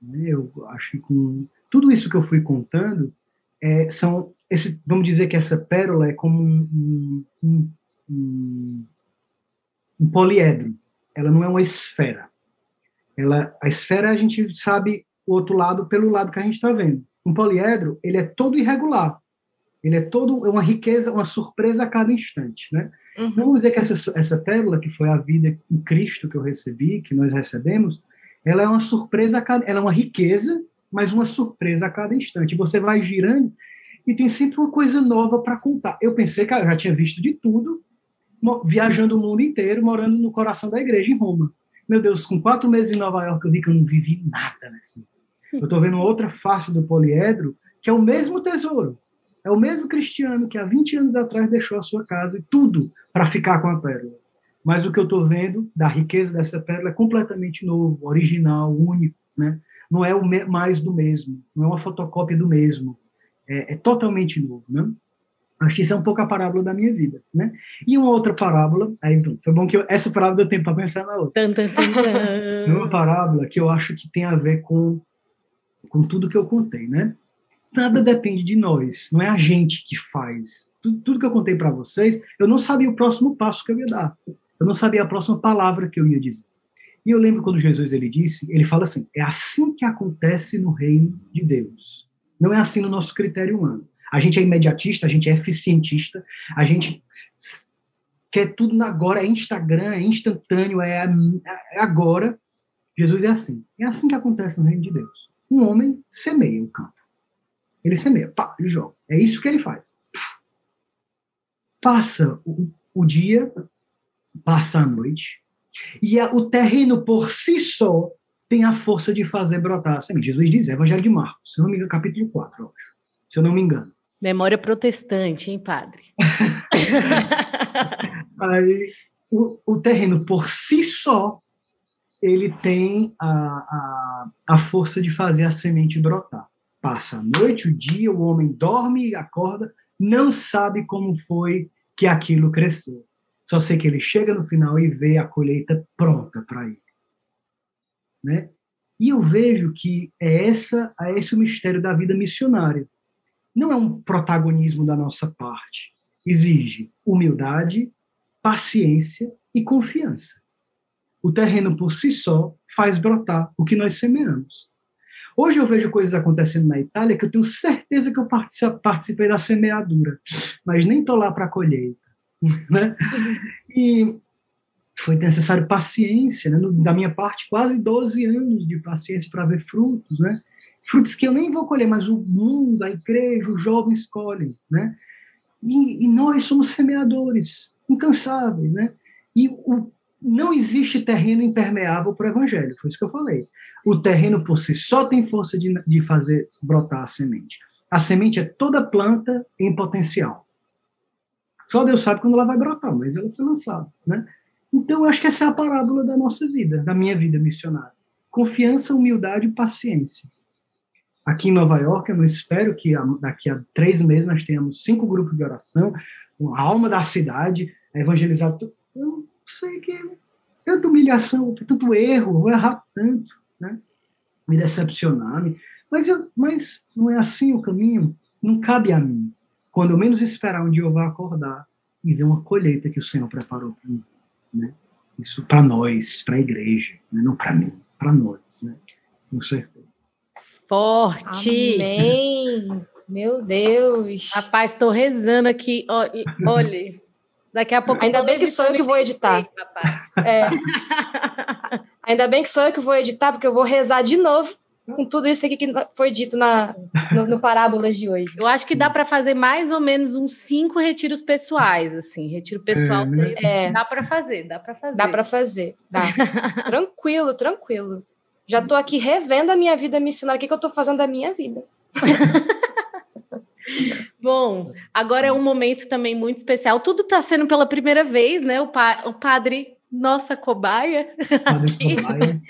Né? Eu acho que com tudo isso que eu fui contando, é, são esse, vamos dizer que essa pérola é como um, um, um, um poliedro. Ela não é uma esfera. Ela, a esfera a gente sabe o outro lado pelo lado que a gente está vendo. Um poliedro, ele é todo irregular. Ele é todo é uma riqueza, uma surpresa a cada instante, né? Uhum. Vamos dizer que essa, essa pérola, que foi a vida em Cristo que eu recebi, que nós recebemos, ela é uma surpresa a cada, ela é uma riqueza, mas uma surpresa a cada instante. Você vai girando e tem sempre uma coisa nova para contar. Eu pensei que eu já tinha visto de tudo, viajando o mundo inteiro, morando no coração da igreja em Roma. Meu Deus, com quatro meses em Nova York, eu vi que eu não vivi nada nessa. Né? Eu estou vendo outra face do poliedro, que é o mesmo tesouro. É o mesmo cristiano que há 20 anos atrás deixou a sua casa e tudo para ficar com a pérola. Mas o que eu estou vendo da riqueza dessa pérola é completamente novo, original, único. Né? Não é o mais do mesmo, não é uma fotocópia do mesmo. É, é totalmente novo. Né? Acho que isso é um pouco a parábola da minha vida, né? E uma outra parábola, aí foi bom que eu, essa parábola deu tempo para pensar na outra. Tum, tum, tum, uma parábola que eu acho que tem a ver com com tudo que eu contei, né? nada depende de nós, não é a gente que faz. Tudo, tudo que eu contei para vocês, eu não sabia o próximo passo que eu ia dar. Eu não sabia a próxima palavra que eu ia dizer. E eu lembro quando Jesus ele disse, ele fala assim: é assim que acontece no reino de Deus. Não é assim no nosso critério humano. A gente é imediatista, a gente é eficientista, a gente quer tudo agora, é Instagram, é instantâneo, é, é agora. Jesus é assim. É assim que acontece no reino de Deus. Um homem semeia o campo. Ele semeia, pá, ele joga. É isso que ele faz. Passa o, o dia, passa a noite, e a, o terreno por si só tem a força de fazer brotar a semente. Jesus diz, Evangelho de Marcos, se não me engano, capítulo 4, eu acho, se eu não me engano. Memória protestante, hein, padre? Aí, o, o terreno por si só, ele tem a, a, a força de fazer a semente brotar. Passa a noite, o dia, o homem dorme acorda, não sabe como foi que aquilo cresceu. Só sei que ele chega no final e vê a colheita pronta para ele. Né? E eu vejo que é, essa, é esse o mistério da vida missionária. Não é um protagonismo da nossa parte. Exige humildade, paciência e confiança. O terreno por si só faz brotar o que nós semeamos. Hoje eu vejo coisas acontecendo na Itália que eu tenho certeza que eu participei da semeadura, mas nem estou lá para colheita. Né? E foi necessário paciência, né? da minha parte, quase 12 anos de paciência para ver frutos, né? frutos que eu nem vou colher, mas o mundo, a igreja, os jovens colhem. Né? E, e nós somos semeadores incansáveis, né? E o, não existe terreno impermeável para o evangelho, foi isso que eu falei. O terreno por si só tem força de, de fazer brotar a semente. A semente é toda planta em potencial. Só Deus sabe quando ela vai brotar, mas ela foi lançada, né? Então, eu acho que essa é a parábola da nossa vida, da minha vida missionária. Confiança, humildade e paciência. Aqui em Nova York, eu espero que daqui a três meses nós tenhamos cinco grupos de oração, a alma da cidade, evangelizar. Eu sei que é tanta humilhação, tanto erro, vou errar tanto, né? me decepcionar. -me. Mas, eu, mas não é assim o caminho, não cabe a mim. Quando eu menos esperar, um dia eu vou acordar e ver uma colheita que o Senhor preparou para mim. Né? Isso para nós, para a igreja, né? não para mim, para nós, né? com certeza. Forte! Amém! Meu Deus. Rapaz, estou rezando aqui. Olha, daqui a pouco. Ainda bem que sou eu que vou editar. É. Ainda bem que sou eu que vou editar, porque eu vou rezar de novo com tudo isso aqui que foi dito na, no, no Parábolas de hoje. Eu acho que dá para fazer mais ou menos uns cinco retiros pessoais, assim. Retiro pessoal é, né? é. dá para fazer, dá para fazer. Dá para fazer, dá. tranquilo, tranquilo. Já estou aqui revendo a minha vida missionária, o que, que eu estou fazendo da minha vida. Bom, agora é um momento também muito especial. Tudo está sendo pela primeira vez, né? O, pa o padre, nossa cobaia. Padre cobaia.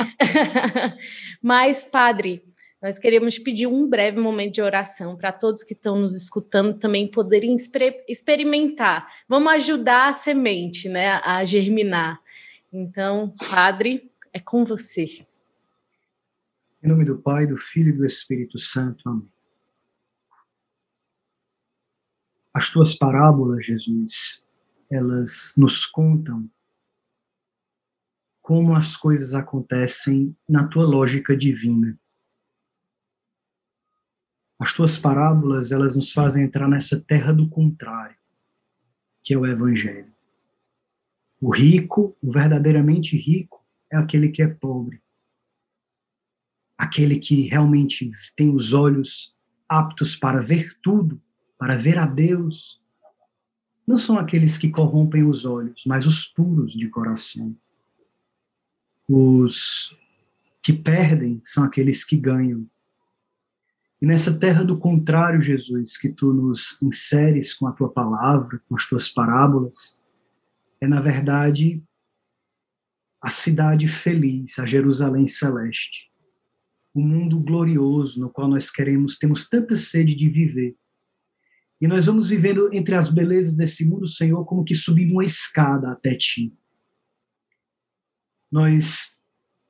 Mas, padre, nós queremos pedir um breve momento de oração para todos que estão nos escutando também poderem experimentar. Vamos ajudar a semente, né, a germinar. Então, padre, é com você. Em nome do Pai, do Filho e do Espírito Santo. Amém. As tuas parábolas, Jesus, elas nos contam como as coisas acontecem na tua lógica divina. As tuas parábolas, elas nos fazem entrar nessa terra do contrário, que é o evangelho. O rico, o verdadeiramente rico, é aquele que é pobre. Aquele que realmente tem os olhos aptos para ver tudo para ver a Deus, não são aqueles que corrompem os olhos, mas os puros de coração. Os que perdem são aqueles que ganham. E nessa terra do contrário, Jesus, que tu nos inseres com a tua palavra, com as tuas parábolas, é na verdade a cidade feliz, a Jerusalém celeste, o mundo glorioso no qual nós queremos, temos tanta sede de viver e nós vamos vivendo entre as belezas desse mundo, Senhor, como que subindo uma escada até ti. Nós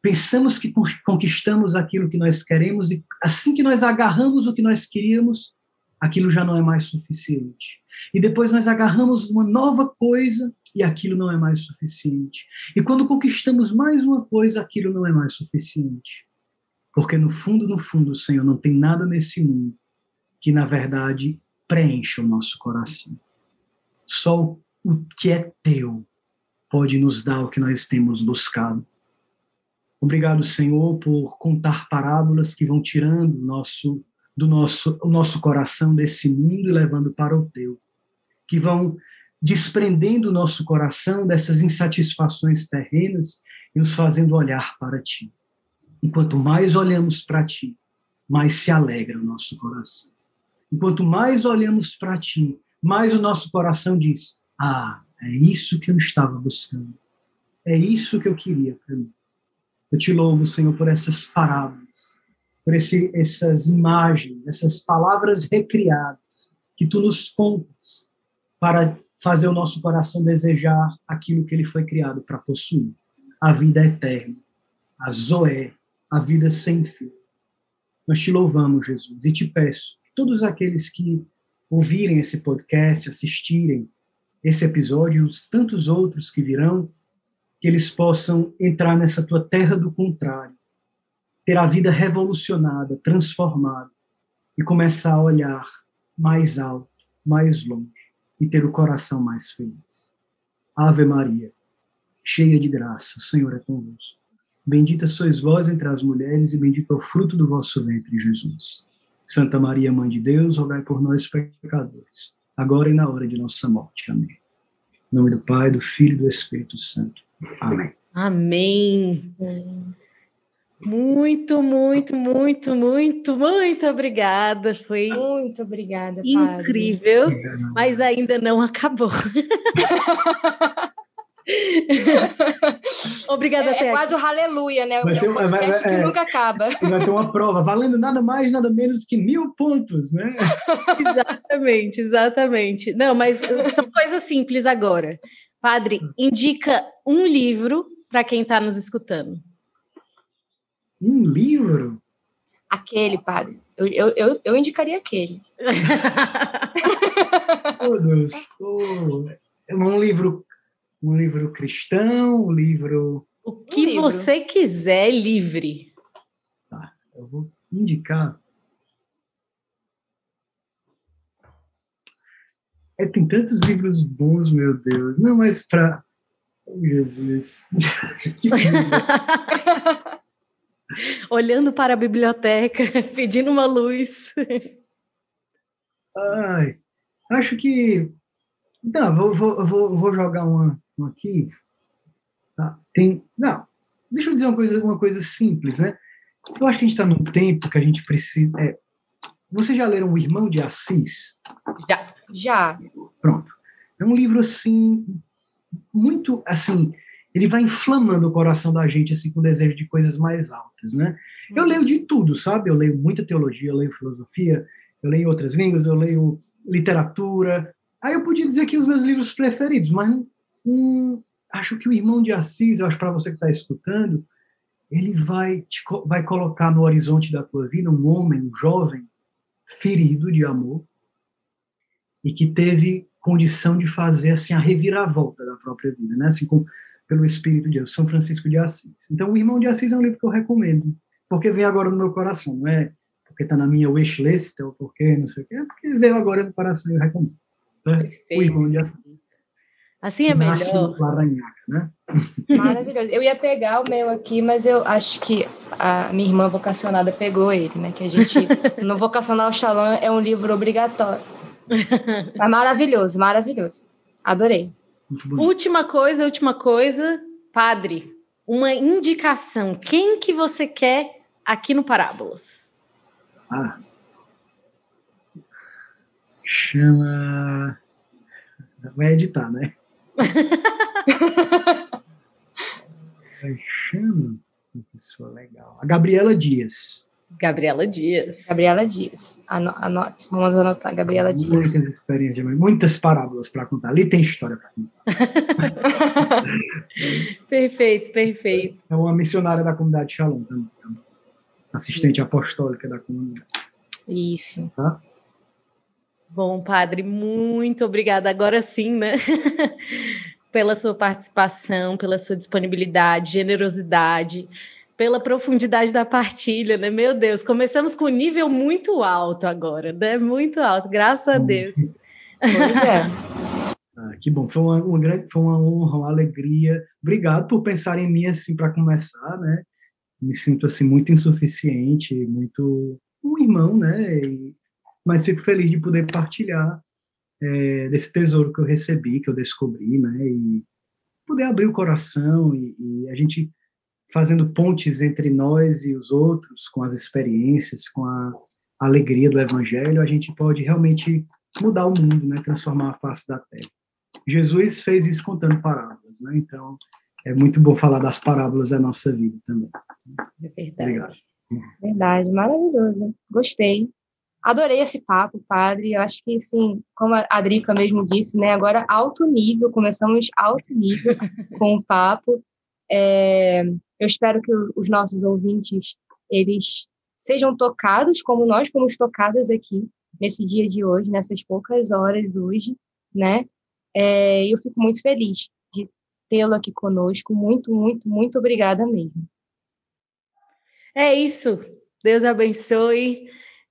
pensamos que conquistamos aquilo que nós queremos e assim que nós agarramos o que nós queríamos, aquilo já não é mais suficiente. E depois nós agarramos uma nova coisa e aquilo não é mais suficiente. E quando conquistamos mais uma coisa, aquilo não é mais suficiente. Porque no fundo, no fundo, Senhor, não tem nada nesse mundo que na verdade preencha o nosso coração. Só o que é teu pode nos dar o que nós temos buscado. Obrigado, Senhor, por contar parábolas que vão tirando nosso, do nosso, o nosso coração desse mundo e levando para o teu, que vão desprendendo o nosso coração dessas insatisfações terrenas e nos fazendo olhar para ti. E quanto mais olhamos para ti, mais se alegra o nosso coração. E quanto mais olhamos para ti, mais o nosso coração diz: Ah, é isso que eu estava buscando. É isso que eu queria para mim. Eu te louvo, Senhor, por essas parábolas, por esse, essas imagens, essas palavras recriadas que tu nos contas para fazer o nosso coração desejar aquilo que ele foi criado para possuir a vida eterna, a Zoé, a vida sem fim. Nós te louvamos, Jesus, e te peço todos aqueles que ouvirem esse podcast, assistirem esse episódio e os tantos outros que virão, que eles possam entrar nessa tua terra do contrário, ter a vida revolucionada, transformada e começar a olhar mais alto, mais longe e ter o coração mais feliz. Ave Maria, cheia de graça, o Senhor é convosco. Bendita sois vós entre as mulheres e bendito é o fruto do vosso ventre, Jesus. Santa Maria, Mãe de Deus, rogai por nós pecadores, agora e na hora de nossa morte. Amém. Em nome do Pai, do Filho e do Espírito Santo. Amém. Amém. Muito, muito, muito, muito, muito obrigada. Foi muito obrigada, incrível, padre. mas ainda não acabou. Obrigada, é, é quase o aleluia, né? Vai ter, é um podcast vai, que é, nunca acaba. Vai ter uma prova, valendo nada mais, nada menos que mil pontos, né? exatamente, exatamente. Não, mas são coisas simples agora. Padre, indica um livro para quem está nos escutando. Um livro? Aquele, padre. Eu, eu, eu, eu indicaria aquele. oh, Deus. Oh, um livro um livro cristão, um livro. O que um livro. você quiser, livre. Tá, eu vou indicar. É, tem tantos livros bons, meu Deus. Não, mas para. Oh, Jesus. Olhando para a biblioteca, pedindo uma luz. Ai, acho que. Não, vou, vou, vou, vou jogar uma, aqui, tá? tem. Não, deixa eu dizer uma coisa, uma coisa simples, né? Eu acho que a gente está num tempo que a gente precisa. É, vocês já leram O Irmão de Assis? Já. Já. Pronto. É um livro assim muito assim, ele vai inflamando o coração da gente assim com o desejo de coisas mais altas, né? Eu leio de tudo, sabe? Eu leio muita teologia, eu leio filosofia, eu leio outras línguas, eu leio literatura. Aí eu podia dizer que os meus livros preferidos, mas um, acho que o irmão de Assis, acho para você que está escutando, ele vai te, vai colocar no horizonte da tua vida um homem, um jovem, ferido de amor e que teve condição de fazer assim a reviravolta da própria vida, né? Assim como pelo Espírito de Deus, São Francisco de Assis. Então, o Irmão de Assis é um livro que eu recomendo, porque vem agora no meu coração, não é porque está na minha wishlist ou porque não sei o quê, é porque veio agora no coração e eu recomendo. O Irmão de Assis. Assim é melhor. né? Maravilhoso. Eu ia pegar o meu aqui, mas eu acho que a minha irmã vocacionada pegou ele, né? Que a gente, no Vocacional Shalom é um livro obrigatório. É maravilhoso, maravilhoso. Adorei. Última coisa, última coisa, padre, uma indicação. Quem que você quer aqui no Parábolas? Ah. Chama. Vai editar, né? Chama uma pessoa legal. A Gabriela Dias. Gabriela Dias. Gabriela Dias. Anote, vamos anotar, Gabriela Dias. Muitas experiências, muitas parábolas para contar. Ali tem história para contar. perfeito, perfeito. É uma missionária da comunidade Shalom também. Assistente Isso. apostólica da comunidade. Isso. Tá? Bom, padre, muito obrigada. Agora sim, né? pela sua participação, pela sua disponibilidade, generosidade pela profundidade da partilha, né? Meu Deus, começamos com um nível muito alto agora, né? Muito alto, graças a Deus. Pois é. ah, que bom, foi uma, uma, grande, foi uma honra, uma alegria. Obrigado por pensar em mim assim para começar, né? Me sinto assim muito insuficiente, muito um irmão, né? E, mas fico feliz de poder partilhar é, desse tesouro que eu recebi, que eu descobri, né? E poder abrir o coração e, e a gente fazendo pontes entre nós e os outros, com as experiências, com a alegria do Evangelho, a gente pode realmente mudar o mundo, né? transformar a face da terra. Jesus fez isso contando parábolas, né? então é muito bom falar das parábolas da nossa vida também. É verdade. Obrigado. Verdade, maravilhoso. Gostei. Adorei esse papo, padre. Eu acho que, sim, como a Drica mesmo disse, né? Agora alto nível, começamos alto nível com o papo. É, eu espero que os nossos ouvintes eles sejam tocados como nós fomos tocadas aqui nesse dia de hoje, nessas poucas horas hoje, né? É, eu fico muito feliz de tê-lo aqui conosco. Muito, muito, muito obrigada mesmo. É isso. Deus abençoe.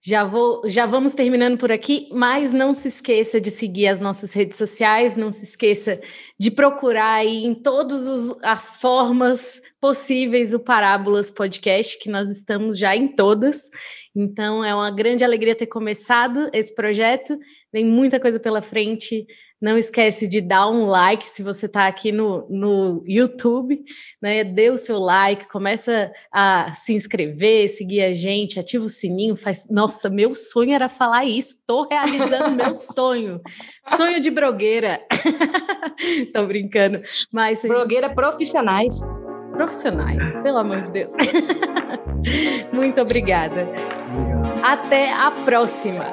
Já, vou, já vamos terminando por aqui, mas não se esqueça de seguir as nossas redes sociais, não se esqueça de procurar aí em todas as formas possíveis o Parábolas Podcast, que nós estamos já em todas. Então é uma grande alegria ter começado esse projeto. Vem muita coisa pela frente. Não esquece de dar um like se você está aqui no, no YouTube, né? Dê o seu like, começa a se inscrever, seguir a gente, ativa o sininho, faz. Nossa, meu sonho era falar isso, estou realizando meu sonho. Sonho de blogueira. Tô brincando. Mas. Blogueira profissionais. Profissionais, pelo amor de Deus. Muito obrigada. Até a próxima.